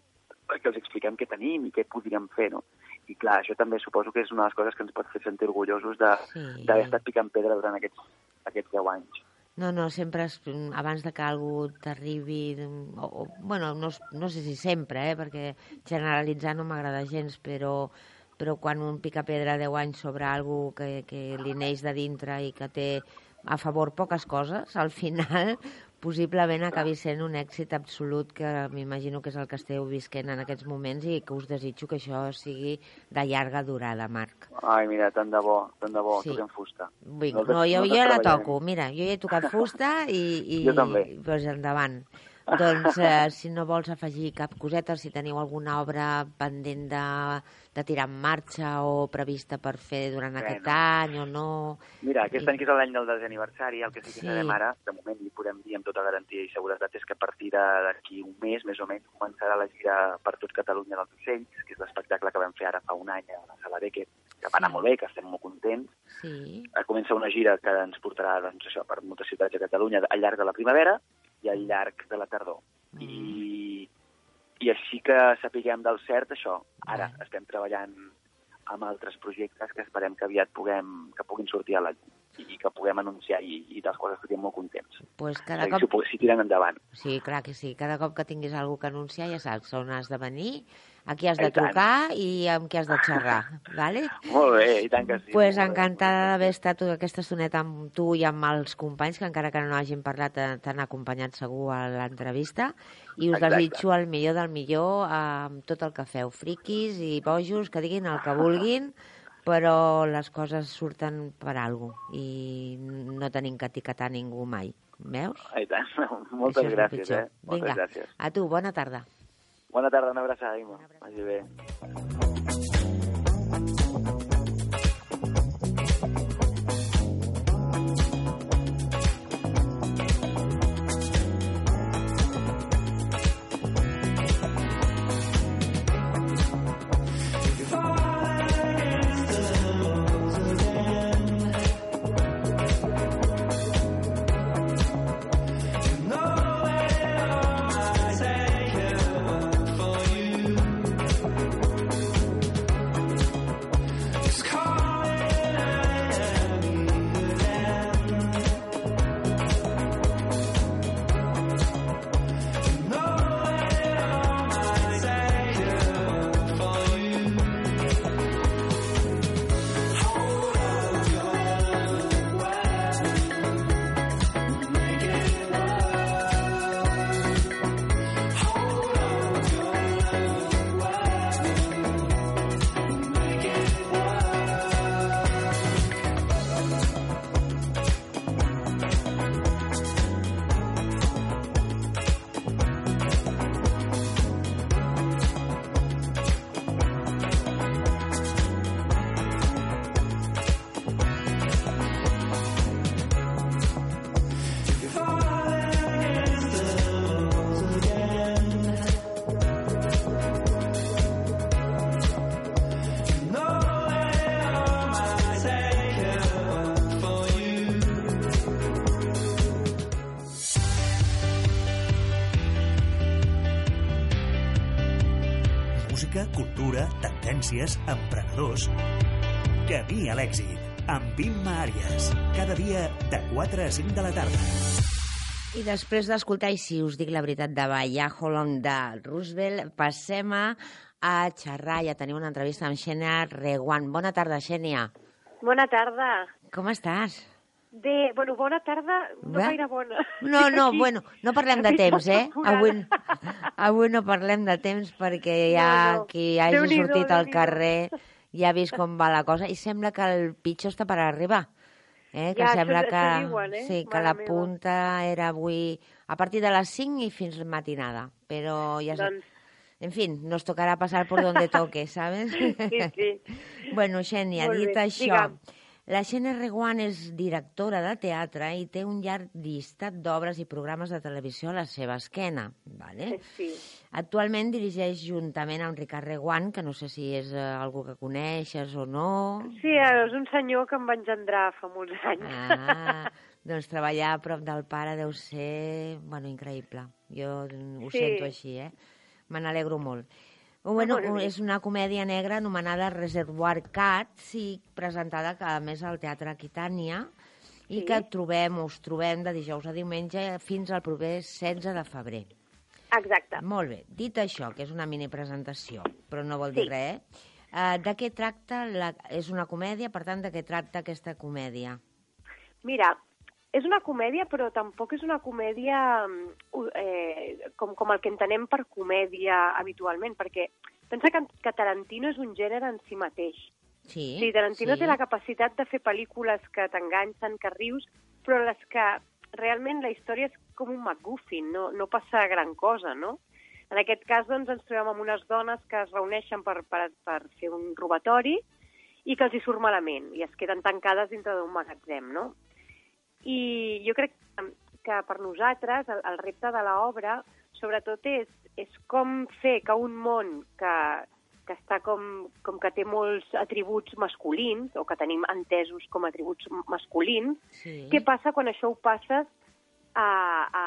perquè els expliquem què tenim i què podríem fer, no? I clar, això també suposo que és una de les coses que ens pot fer sentir orgullosos de- Sí. d'haver estat picant pedra durant aquests, aquests 10 anys. No, no, sempre es, abans de que algú t'arribi... O, o, bueno, no, no sé si sempre, eh, perquè generalitzar no m'agrada gens, però, però quan un pica pedra 10 anys sobre algú que, que li neix de dintre i que té a favor poques coses, al final [laughs] possiblement acabi sent un èxit absolut que m'imagino que és el que esteu visquent en aquests moments i que us desitjo que això sigui de llarga durada, Marc. Ai, mira, tant de bo, tant de bo, Sí. toquem fusta. Vinga, Nosaltres- no, jo, jo nosaltres ja la toco. Mira, jo he tocat fusta i... i [laughs] Jo també. Doncs endavant. Doncs, eh, [laughs] si no vols afegir cap coseta, si teniu alguna obra pendent de, de tirar en marxa o prevista per fer durant Bueno. aquest any o no... Mira, aquest any que és l'any del desè aniversari, el que sí que Sí. sabem ara, de moment li podem dir amb tota garantia i seguretat, és que a partir d'aquí un mes, més o menys, començarà la gira per tot Catalunya dels ocells, que és l'espectacle que vam fer ara fa un any a la Sala Beckett, que va anar molt bé, que estem molt contents. Sí, Eh, Comença una gira que ens portarà doncs, això, per moltes ciutats de Catalunya al llarg de la primavera i al llarg de la tardor. I, I així que sapiguem del cert això, ara Bé. estem treballant amb altres projectes que esperem que aviat puguem, que puguin sortir a la llum i que puguem anunciar i, i dels quals estarem molt contents. pues cada cop... si, si tiren endavant. Sí, clar que sí. Cada cop que tinguis alguna que anunciar ja saps on has de venir, a qui has de I tant. trucar i amb qui has de xerrar, [laughs] vale? Molt bé, i tant que sí. pues encantada d'haver estat tota aquesta estoneta amb tu i amb els companys, que encara que no hagin parlat eh, t'han acompanyat segur a l'entrevista, i us Exacte. desitjo el millor del millor amb tot el que feu, friquis i bojos, que diguin el que [laughs] vulguin, però les coses surten per alguna cosa i no tenim que etiquetar ningú mai. Veus? I tant. [laughs] Moltes Això gràcies, eh? Moltes Vinga, gràcies. a tu, bona tarda. Bona tarda, una abraçada, Ima. Vagi bé. Tendències, emprenedors... Camí a l'èxit, amb Imma Àries. Cada dia de 4 a 5 de la tarda. I després d'escoltar, i si us dic la veritat, de ballar Holland de Roosevelt, passem a, a xerrar. Ja tenim una entrevista amb Xènia Reguant. Bona tarda, Xènia. Bona tarda. Com estàs? Bé, bueno, bona tarda, no Bé. gaire bona. No, no, Aquí. bueno, no parlem de temps, eh? Avui, avui no parlem de temps perquè ja No, no. qui hagi Déu-n'hi-do, sortit al carrer ja ha vist com va la cosa i sembla que el pitjor està per arribar. Eh? Que Ja, sembla això que, diuen, eh? sí, que Mare la meva. punta era avui a partir de les 5 i fins matinada. Però ja sé, Doncs, En fin, nos tocará pasar por donde toque, [laughs] ¿sabes? sí, sí. bueno, Xènia, dit bé, això, digue'm. La Xene Reguant és directora de teatre i té un llarg llistat d'obres i programes de televisió a la seva esquena. Vale? Sí. Actualment dirigeix juntament amb Ricard Reguant, que no sé si és eh, algú que coneixes o no. Sí, és un senyor que em va engendrar fa molts anys. Ah, doncs treballar a prop del pare deu ser, bueno, increïble. Jo ho Sí. sento així, eh? Me n'alegro molt. Bueno, és una comèdia negra anomenada Reservoir Cats i presentada que, a més al Teatre Aquitània i Sí. que trobem, us trobem de dijous a diumenge fins al proper 16 de febrer. Exacte. Molt bé. Dit això, que és una mini presentació, però no vol dir Sí. res, eh? de què tracta? La... És una comèdia, per tant, de què tracta aquesta comèdia? Mira, és una comèdia, però tampoc és una comèdia mm, eh, com, com el que entenem per comèdia habitualment, perquè pensa que, que Tarantino és un gènere en si mateix. Sí, Sí, Tarantino sí. té la capacitat de fer pel·lícules que t'enganxen, que rius, però les que realment la història és com un MacGuffin, no, no passa gran cosa, no? En aquest cas, doncs, ens trobem amb unes dones que es reuneixen per, per, per fer un robatori i que els hi surt malament i es queden tancades dintre d'un magatzem, no? I jo crec que per nosaltres el, el repte de l'obra sobretot és, és com fer que un món que, que està com, com que té molts atributs masculins, o que tenim entesos com a atributs masculins, Sí. què passa quan això ho passes a, a,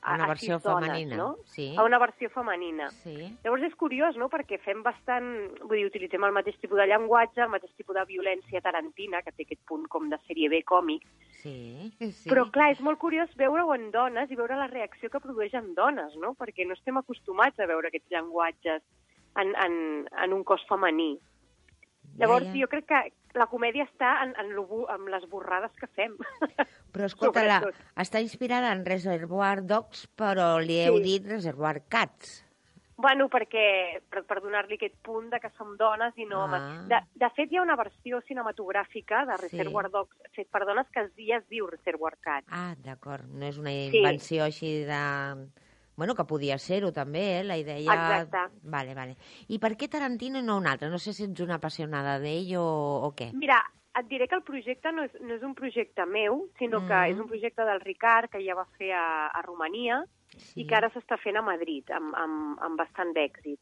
A una a versió sis dones, femenina, no? sí. A una versió femenina. Sí. Llavors és curiós, no?, perquè fem bastant... Vull dir, utilitzem el mateix tipus de llenguatge, el mateix tipus de violència tarantina, que té aquest punt com de sèrie B còmic, Sí, sí. però, clar, és molt curiós veure-ho en dones i veure la reacció que produeix en dones, no? Perquè no estem acostumats a veure aquests llenguatges en, en, en un cos femení. Llavors, ja, ja. jo crec que la comèdia està en, en, lo, en les borrades que fem. [laughs] Però escolta, la, està inspirada en Reservoir Dogs, però li heu Sí. dit Reservoir Cats. Bueno, perquè per, per donar-li aquest punt de que som dones i no Ah. homes. De, de fet, hi ha una versió cinematogràfica de Sí. Reservoir Dogs fet per dones que ja es diu Reservoir Cat. Ah, d'acord. No és una invenció així de... Bueno, que podia ser-ho també, eh? La idea... Exacte. Vale, vale. I per què Tarantino i no un altre? No sé si ets una apassionada d'ell o, o què. Mira, et diré que el projecte no és, no és un projecte meu, sinó que Mhm. és un projecte del Ricard, que ja va fer a, a Romania, Sí. i que ara s'està fent a Madrid, amb, amb, amb bastant d'èxit.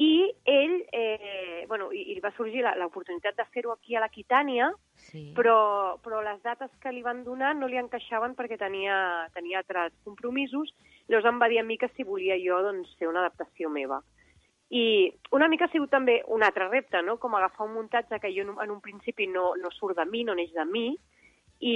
I ell, eh, bueno, i, i va sorgir la- l'oportunitat de fer-ho aquí a l'Aquitània, Sí. però, però les dates que li van donar no li encaixaven perquè tenia, tenia altres compromisos. Llavors em va dir a mi que si volia jo doncs, fer una adaptació meva. I una mica ha sigut també un altre repte, no? com agafar un muntatge que jo en un, un principi no, no surt de mi, no neix de mi, i,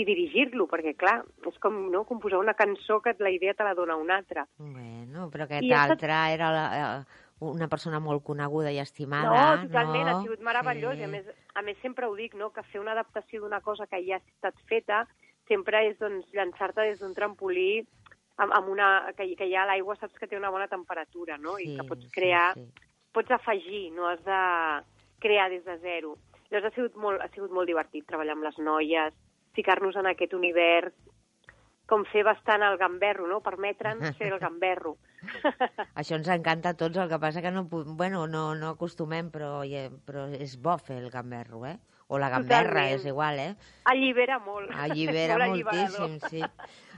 i dirigir-lo, perquè clar, és com no? composar una cançó que la idea te la dona una altra. Bueno, però aquest I ha estat- altre era la, eh, una persona molt coneguda i estimada, no, totalment, no? ha sigut meravellós. Sí. I a més, a més, sempre ho dic, no? que fer una adaptació d'una cosa que ja ha estat feta sempre és doncs, llançar-te des d'un trampolí amb, amb una, que, que ja l'aigua saps que té una bona temperatura, no? I Sí, que pots sí, crear, sí. pots afegir, no has de crear des de zero. Llavors ha sigut molt, ha sigut molt divertit treballar amb les noies, ficar-nos en aquest univers, com fer bastant el gamberro, no? Permetre'ns fer el [laughs] gamberro. [laughs] Això ens encanta a tots, el que passa que no, bueno, no, no acostumem, però, però és bo fer el gamberro, eh? O la gamberra, Totalment. és igual, eh? Allibera molt. Allibera molt moltíssim, sí.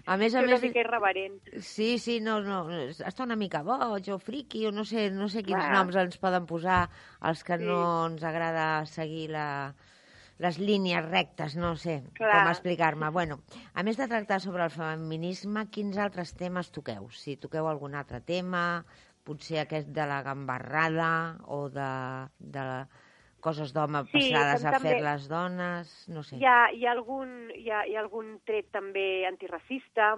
A més a una més... mica irreverent. Sí, sí, no, no, està una mica boig o friqui o no sé, no sé quins Clar. noms ens poden posar els que Sí. no ens agrada seguir la, les línies rectes, no sé Clar. com explicar-me. Bueno, a més de tractar sobre el feminisme, quins altres temes toqueu? Si toqueu algun altre tema, potser aquest de la gambarrada o de, de coses d'home Sí, passades a fer les dones, no sé. Hi ha, hi, ha algun, hi, ha, hi ha algun tret també antiracista,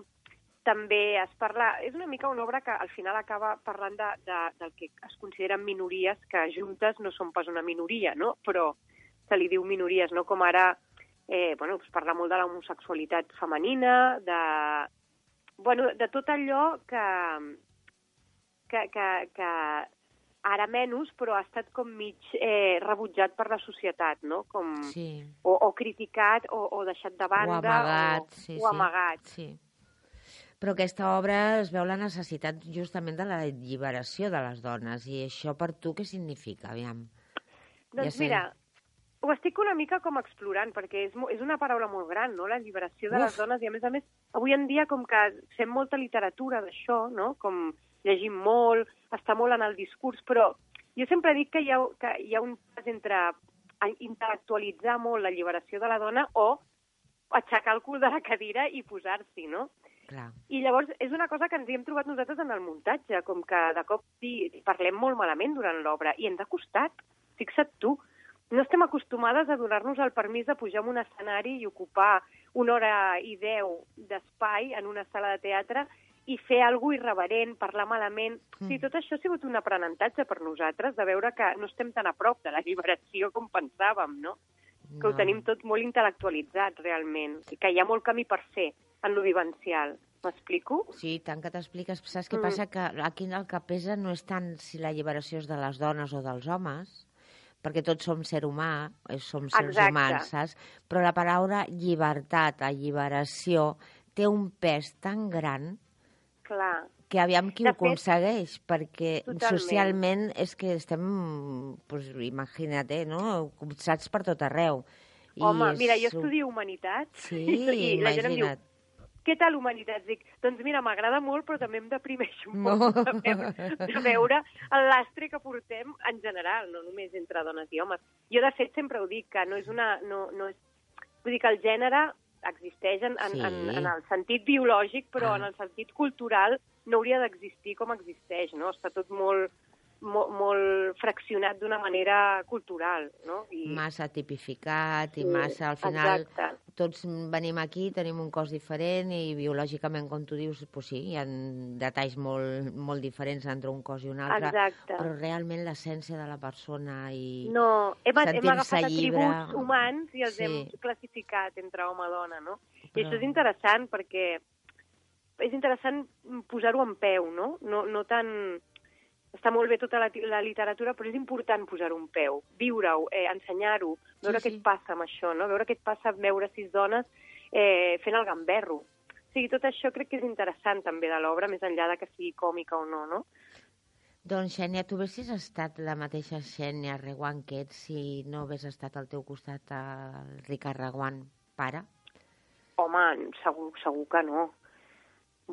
també es parla... És una mica una obra que al final acaba parlant de, de, del que es consideren minories, que juntes no són pas una minoria, no? Però se li diu minories, no? Com ara, eh, bueno, es parla molt de l'homosexualitat femenina, de, bueno, de tot allò que, que, que, que ara menys, però ha estat com mig eh, rebutjat per la societat, no? Com, Sí. o, o criticat o, o deixat de banda o amagat, o, sí, o sí. amagat. Sí. Però aquesta obra es veu la necessitat justament de l'alliberació de les dones. I això per tu què significa, aviam? Doncs sé. mira, ho estic una mica com explorant, perquè és, és una paraula molt gran, no?, la lliberació de Uf. les dones, i a més a més, avui en dia com que fem molta literatura d'això, no?, com llegim molt, està molt en el discurs, però jo sempre dic que hi ha, que hi ha un pas entre intel·lectualitzar molt la lliberació de la dona o aixecar el cul de la cadira i posar-s'hi, no? Clar. I llavors és una cosa que ens hi hem trobat nosaltres en el muntatge, com que de cop hi parlem molt malament durant l'obra, i ens ha costat, fixa't tu. No estem acostumades a donar-nos el permís de pujar en un escenari i ocupar una hora i deu d'espai en una sala de teatre i fer alguna irreverent, parlar malament... Mm. Sigui, tot això ha sigut un aprenentatge per nosaltres, de veure que no estem tan a prop de la liberació com pensàvem, no? que ho No. tenim tot molt intel·lectualitzat, realment, i que hi ha molt camí per fer en lo vivencial. M'explico? Sí, tant que t'expliques. Saps què Mm. passa? Que aquí el que pesa no és tant si la lliberació és de les dones o dels homes, perquè tots som ser humà, eh, som Exacte. humans, saps? Però la paraula llibertat, alliberació, té un pes tan gran Clar. que aviam qui De ho fet, aconsegueix, perquè totalment. socialment és que estem, pues, imagina't, eh, no? copsats per tot arreu. I Home, és mira, jo estudio Humanitats Sí, [laughs] i la gent em diu. Què tal Humanitats? Dic, doncs mira, m'agrada molt, però també em deprimeix un No. poc de veure, de veure el lastre que portem en general, no només entre dones i homes. Jo, de fet, sempre ho dic, que no és una... No, no és... Vull dir que el gènere existeix en, en, Sí. en, en el sentit biològic, però Ah. en el sentit cultural no hauria d'existir com existeix, no? Està tot molt, molt, molt fraccionat d'una manera cultural, no? I, Massa tipificat i Sí, massa, al final, exacte. tots venim aquí, tenim un cos diferent i biològicament, com tu dius, pues sí, hi ha detalls molt, molt diferents entre un cos i un altre, Exacte. però realment l'essència de la persona i... No, hem, hem agafat lliure. atributs humans i els Sí. hem classificat entre home i dona, no? I Però- això és interessant perquè és interessant posar-ho en peu, no? No, no tan... Està molt bé tota la, la literatura, però és important posar-ho en peu, viure-ho, eh, ensenyar-ho, veure Sí, què sí. et passa amb això, no? Veure què et passa veure sis dones eh, fent el gamberro. O sigui, tot això crec que és interessant també de l'obra, més enllà de que sigui còmica o no, no? Doncs, Xènia, tu haguessis estat la mateixa Xènia Reguant que ets si no hagués estat al teu costat el Ricard Reguant, pare? Home, segur, segur que no.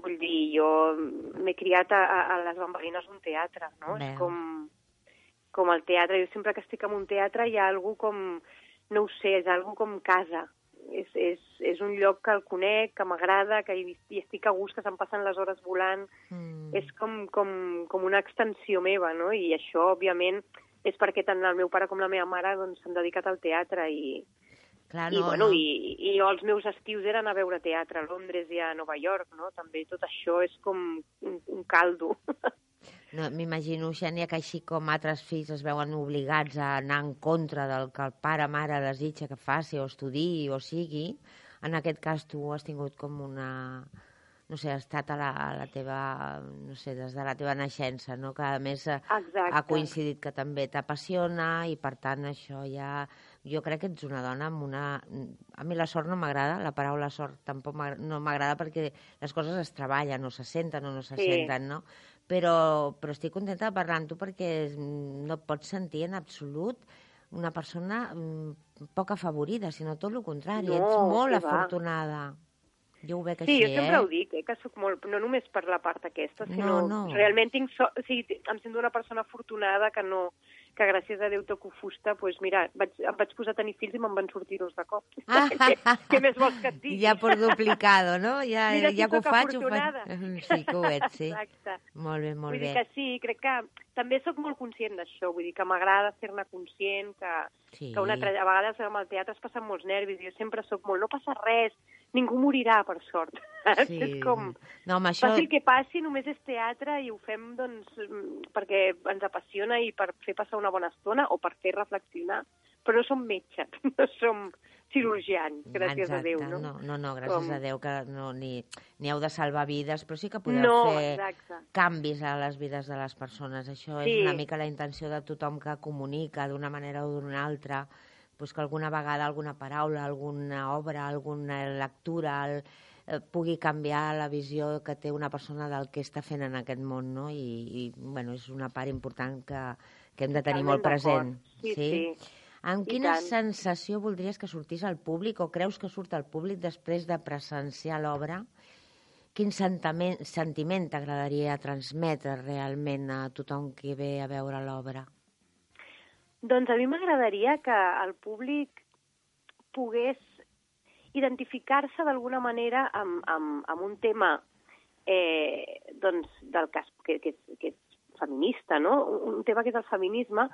Vull dir, jo m'he criat a, a, les bambalines d'un teatre, no? Bé. És com, com el teatre. Jo sempre que estic en un teatre hi ha algú com, no ho sé, és algú com casa. És, és, és un lloc que el conec, que m'agrada, que hi, hi estic a gust, que se'm passen les hores volant. Mm. És com, com, com una extensió meva, no? I això, òbviament, és perquè tant el meu pare com la meva mare doncs, s'han dedicat al teatre i, Clar, i, no, bueno, no. i, i jo els meus estius eren a veure teatre a Londres i a Nova York, no? També tot això és com un, un caldo. [laughs] No, M'imagino, Xènia, que així com altres fills es veuen obligats a anar en contra del que el pare mare desitja que faci o estudi o sigui, en aquest cas tu has tingut com una no sé, ha estat a la, a la teva, no sé, des de la teva naixença, no? que a més Exacte. ha coincidit que també t'apassiona i per tant això ja... Jo crec que ets una dona amb una... A mi la sort no m'agrada, la paraula sort tampoc no m'agrada perquè les coses es treballen o se senten o no se Sí. senten, no? Però, però estic contenta de parlar amb tu perquè no et pots sentir en absolut una persona mm, poc afavorida, sinó tot el contrari. No, Ets molt què va. afortunada. Jo ho veig Sí, així, jo sempre eh? ho dic, eh, que sóc molt, no només per la part aquesta, No, sinó no. realment tinc so, o sigui, em sento una persona afortunada que no que gràcies a Déu toco fusta, doncs mira, vaig, em vaig posar a tenir fills i me'n van sortir dos de cop. Ah. [laughs] [laughs] què, què més vols que et digui? Ja per duplicado, no? Ja, Mira ja que ho faig, ho afortunada. faig. [laughs] Sí que ho ets, sí. Exacte. Molt bé, molt vull bé. dir que sí, crec que també sóc molt conscient d'això, vull dir que m'agrada ser-ne conscient, que, Sí. que una altra, a vegades amb el teatre es passen molts nervis, jo sempre sóc molt, no passa res, ningú morirà, per sort. [laughs] Sí. és com, No, amb això... passi el que passi, només és teatre i ho fem doncs, mm, perquè ens apassiona i per fer passar una bona estona o per fer reflexionar, però no som metges, [laughs] no som cirurgians, gràcies Exacte, a Déu, no? No, no, no gràcies Com- a Déu que no, ni, ni heu de salvar vides, però sí que podeu No, fer exacte. canvis a les vides de les persones. Això Sí. és una mica la intenció de tothom que comunica d'una manera o d'una altra, pues que alguna vegada alguna paraula, alguna obra, alguna lectura el, eh, pugui canviar la visió que té una persona del que està fent en aquest món, no? I, i bueno, és una part important que, que hem de tenir Totalment molt present. d'acord. Sí, sí. Amb I quina tant. sensació voldries que sortís al públic o creus que surt al públic després de presenciar l'obra? Quin sentiment t'agradaria transmetre realment a tothom que ve a veure l'obra? Doncs a mi m'agradaria que el públic pogués identificar-se d'alguna manera amb, amb, amb un tema eh, doncs, del cas que, que, és- que és feminista, no? Un tema que és el feminisme,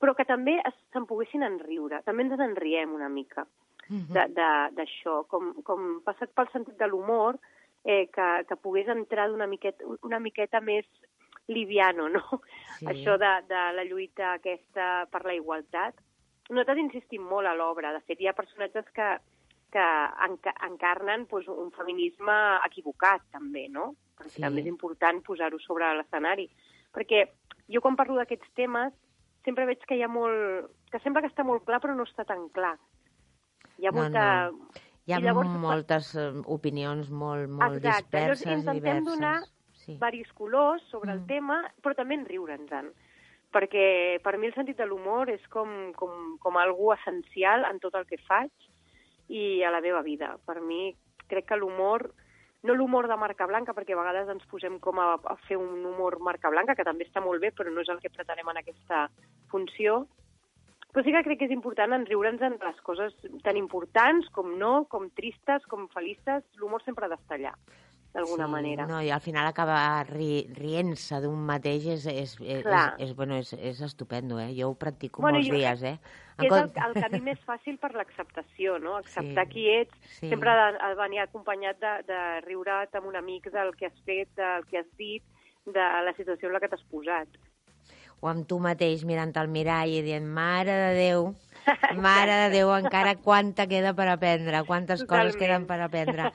però que també se'n poguessin enriure. També ens n'enriem una mica de- de- d'això, com, com passat pel sentit de l'humor, eh, que, que pogués entrar d'una miqueta, una miqueta més liviano, no? Sí. Això de, de la lluita aquesta per la igualtat. Nosaltres insistim molt a l'obra. De fet, hi ha personatges que, que enca encarnen doncs, un feminisme equivocat, també, no? Perquè Sí. també és important posar-ho sobre l'escenari. Perquè jo quan parlo d'aquests temes sempre veig que hi ha molt... que sembla que està molt clar, però no està tan clar. Hi ha No, molta... no. Hi ha I llavors- moltes eh, opinions molt, molt Exacte, llavors disperses i intentem diverses. donar Sí. diversos colors sobre el Mm. tema, però també en riure'ns-en. Perquè per mi el sentit de l'humor és com, com, com algú essencial en tot el que faig i a la meva vida. Per mi crec que l'humor, no l'humor de marca blanca, perquè a vegades ens posem com a, a fer un humor marca blanca, que també està molt bé, però no és el que pretenem en aquesta funció, però sí que crec que és important enriure'ns en les coses tan importants com no, com tristes, com felices. L'humor sempre ha d'estar allà, d'alguna sí, manera. No, i al final acabar ri, rient-se d'un mateix és, és, és, Clar. és, és, bueno, és, és estupendo, eh? Jo ho practico Bueno, molts jo dies, eh? que és el, el camí més fàcil per l'acceptació, no? [laughs] Acceptar Sí, qui ets, sí. sempre ha de, de venir acompanyat de, de riure't amb un amic del que has fet, del que has dit, de la situació en la que t'has posat. o amb tu mateix mirant al mirall i dient, mare de Déu, [laughs] mare de Déu, encara quanta queda per aprendre, quantes coses Totalment. queden per aprendre.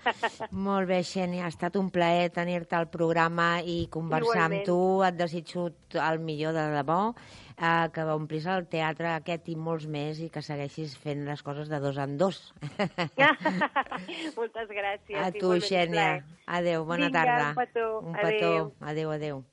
Molt bé, Xènia, ha estat un plaer tenir-te al programa i conversar amb Igualment. tu. Et desitjo el millor de debò, eh, que omplis el teatre aquest i molts més i que segueixis fent les coses de dos en dos. [laughs] Moltes gràcies. A tu, Xènia. Adéu, bona Vinga, tarda. un petó. Un petó. Adéu. Adéu, adéu.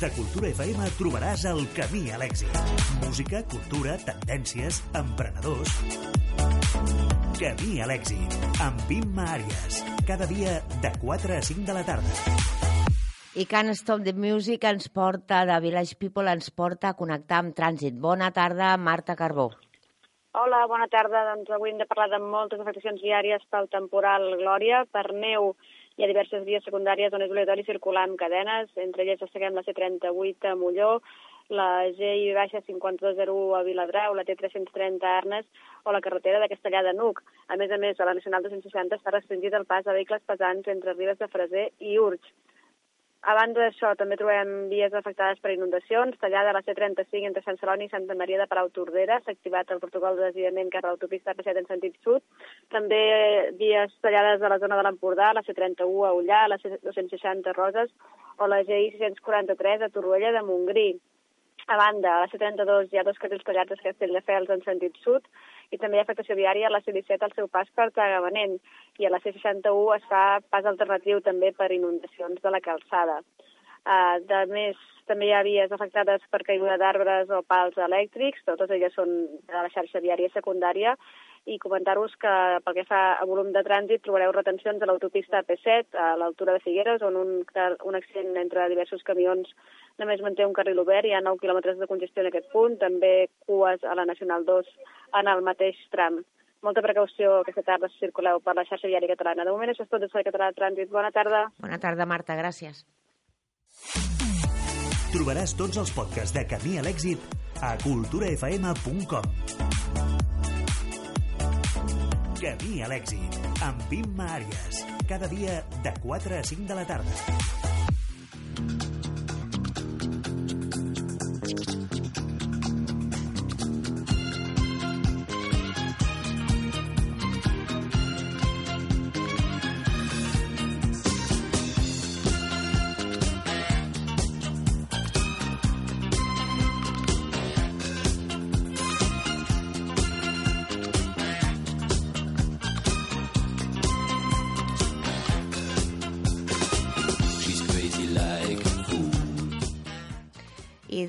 De Cultura FM trobaràs el camí a l'èxit. Música, cultura, tendències, emprenedors... Camí a l'èxit, amb Imma Àries. Cada dia de 4 a 5 de la tarda. I Can't Stop the Music ens porta, de Village People ens porta a connectar amb trànsit. Bona tarda, Marta Carbó. Hola, bona tarda. Doncs avui hem de parlar de moltes afectacions viàries pel temporal Glòria. Per neu hi ha diverses vies secundàries on és obligatori circular amb cadenes. Entre elles destaquem la C38 a Molló, la GI baixa 5201 a Viladrau, la T330 a Arnes o la carretera de Castellà de Nuc. A més a més, a la Nacional 260 està restringit el pas a vehicles pesants entre Ribes de Freser i Urge. A banda d'això, també trobem vies afectades per inundacions. Tallada la C35 entre Sant Celoni i Santa Maria de Palau-Tordera. S'ha activat el protocol de desviament cap a l'autopista R7 en sentit sud. També vies tallades a la zona de l'Empordà, la C31 a Ullà, la C260 a Roses o la GI 643 a Torroella de Montgrí. A banda, a la C32 hi ha dos carrils tallats a Castelldefels en sentit sud i també hi ha afectació viària a la C17 al seu pas per Tagamanent i a la C61 es fa pas alternatiu també per inundacions de la calçada. Uh, de més, també hi ha vies afectades per caiguda d'arbres o pals elèctrics, totes elles són de la xarxa viària secundària, i comentar-vos que pel que fa a volum de trànsit trobareu retencions a l'autopista P7 a l'altura de Figueres on un, un accident entre diversos camions només manté un carril obert, hi ha 9 quilòmetres de congestió en aquest punt, també cues a la Nacional 2 en el mateix tram. Molta precaució aquesta tarda si circuleu per la xarxa viària catalana. De moment això és tot del Servei Català de Trànsit. Bona tarda. Bona tarda, Marta, gràcies. Trobaràs tots els podcasts de Camí a l'èxit a culturafm.com. Camí a l'èxit, amb Imma Àries. Cada dia de 4 a 5 de la tarda.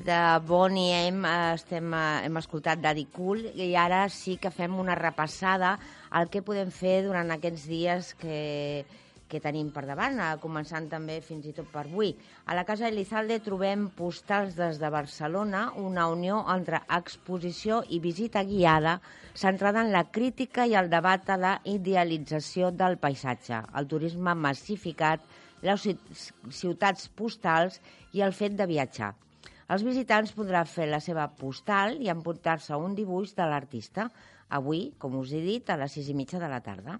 De Bonnie M eh, estem, eh, hem escoltat Daddy Cool i ara sí que fem una repassada al que podem fer durant aquests dies que, que tenim per davant, eh, començant també fins i tot per avui. A la Casa Elizalde trobem postals des de Barcelona, una unió entre exposició i visita guiada centrada en la crítica i el debat a la idealització del paisatge, el turisme massificat, les ciutats postals i el fet de viatjar. Els visitants podran fer la seva postal i emportar-se un dibuix de l'artista, avui, com us he dit, a les sis i mitja de la tarda.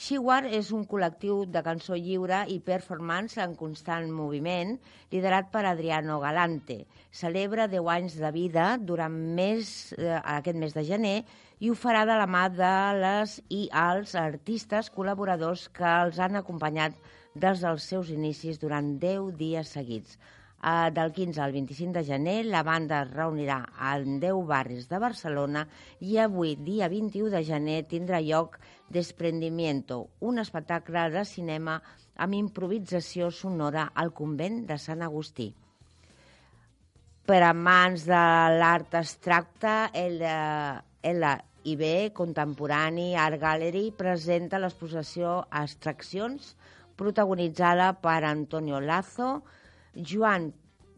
Shiwar és un col·lectiu de cançó lliure i performance en constant moviment, liderat per Adriano Galante. Celebra 10 anys de vida durant més, eh, aquest mes de gener i ho farà de la mà de les i els artistes col·laboradors que els han acompanyat des dels seus inicis durant 10 dies seguits. Uh, del 15 al 25 de gener la banda es reunirà en 10 barris de Barcelona i avui, dia 21 de gener, tindrà lloc Desprendimiento, un espectacle de cinema amb improvisació sonora al convent de Sant Agustí. Per amants de l'art abstracte, el, el IB Contemporani Art Gallery presenta l'exposició Abstraccions, protagonitzada per Antonio Lazo, Joan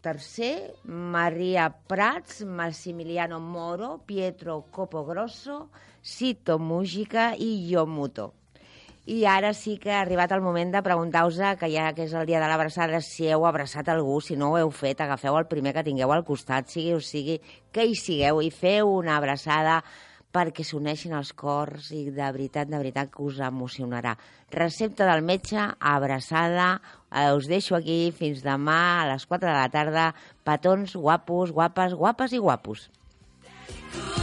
III, Maria Prats, Massimiliano Moro, Pietro Copogrosso, Sito Mújica i Yomuto. I ara sí que ha arribat el moment de preguntar-vos, que ja que és el dia de l'abraçada, si heu abraçat algú, si no ho heu fet, agafeu el primer que tingueu al costat, sigui o sigui, que hi sigueu, i feu una abraçada perquè s'uneixin els cors i de veritat, de veritat que us emocionarà. Recepta del metge, abraçada, eh, us deixo aquí fins demà a les 4 de la tarda. Petons guapos, guapes, guapes i guapos. She's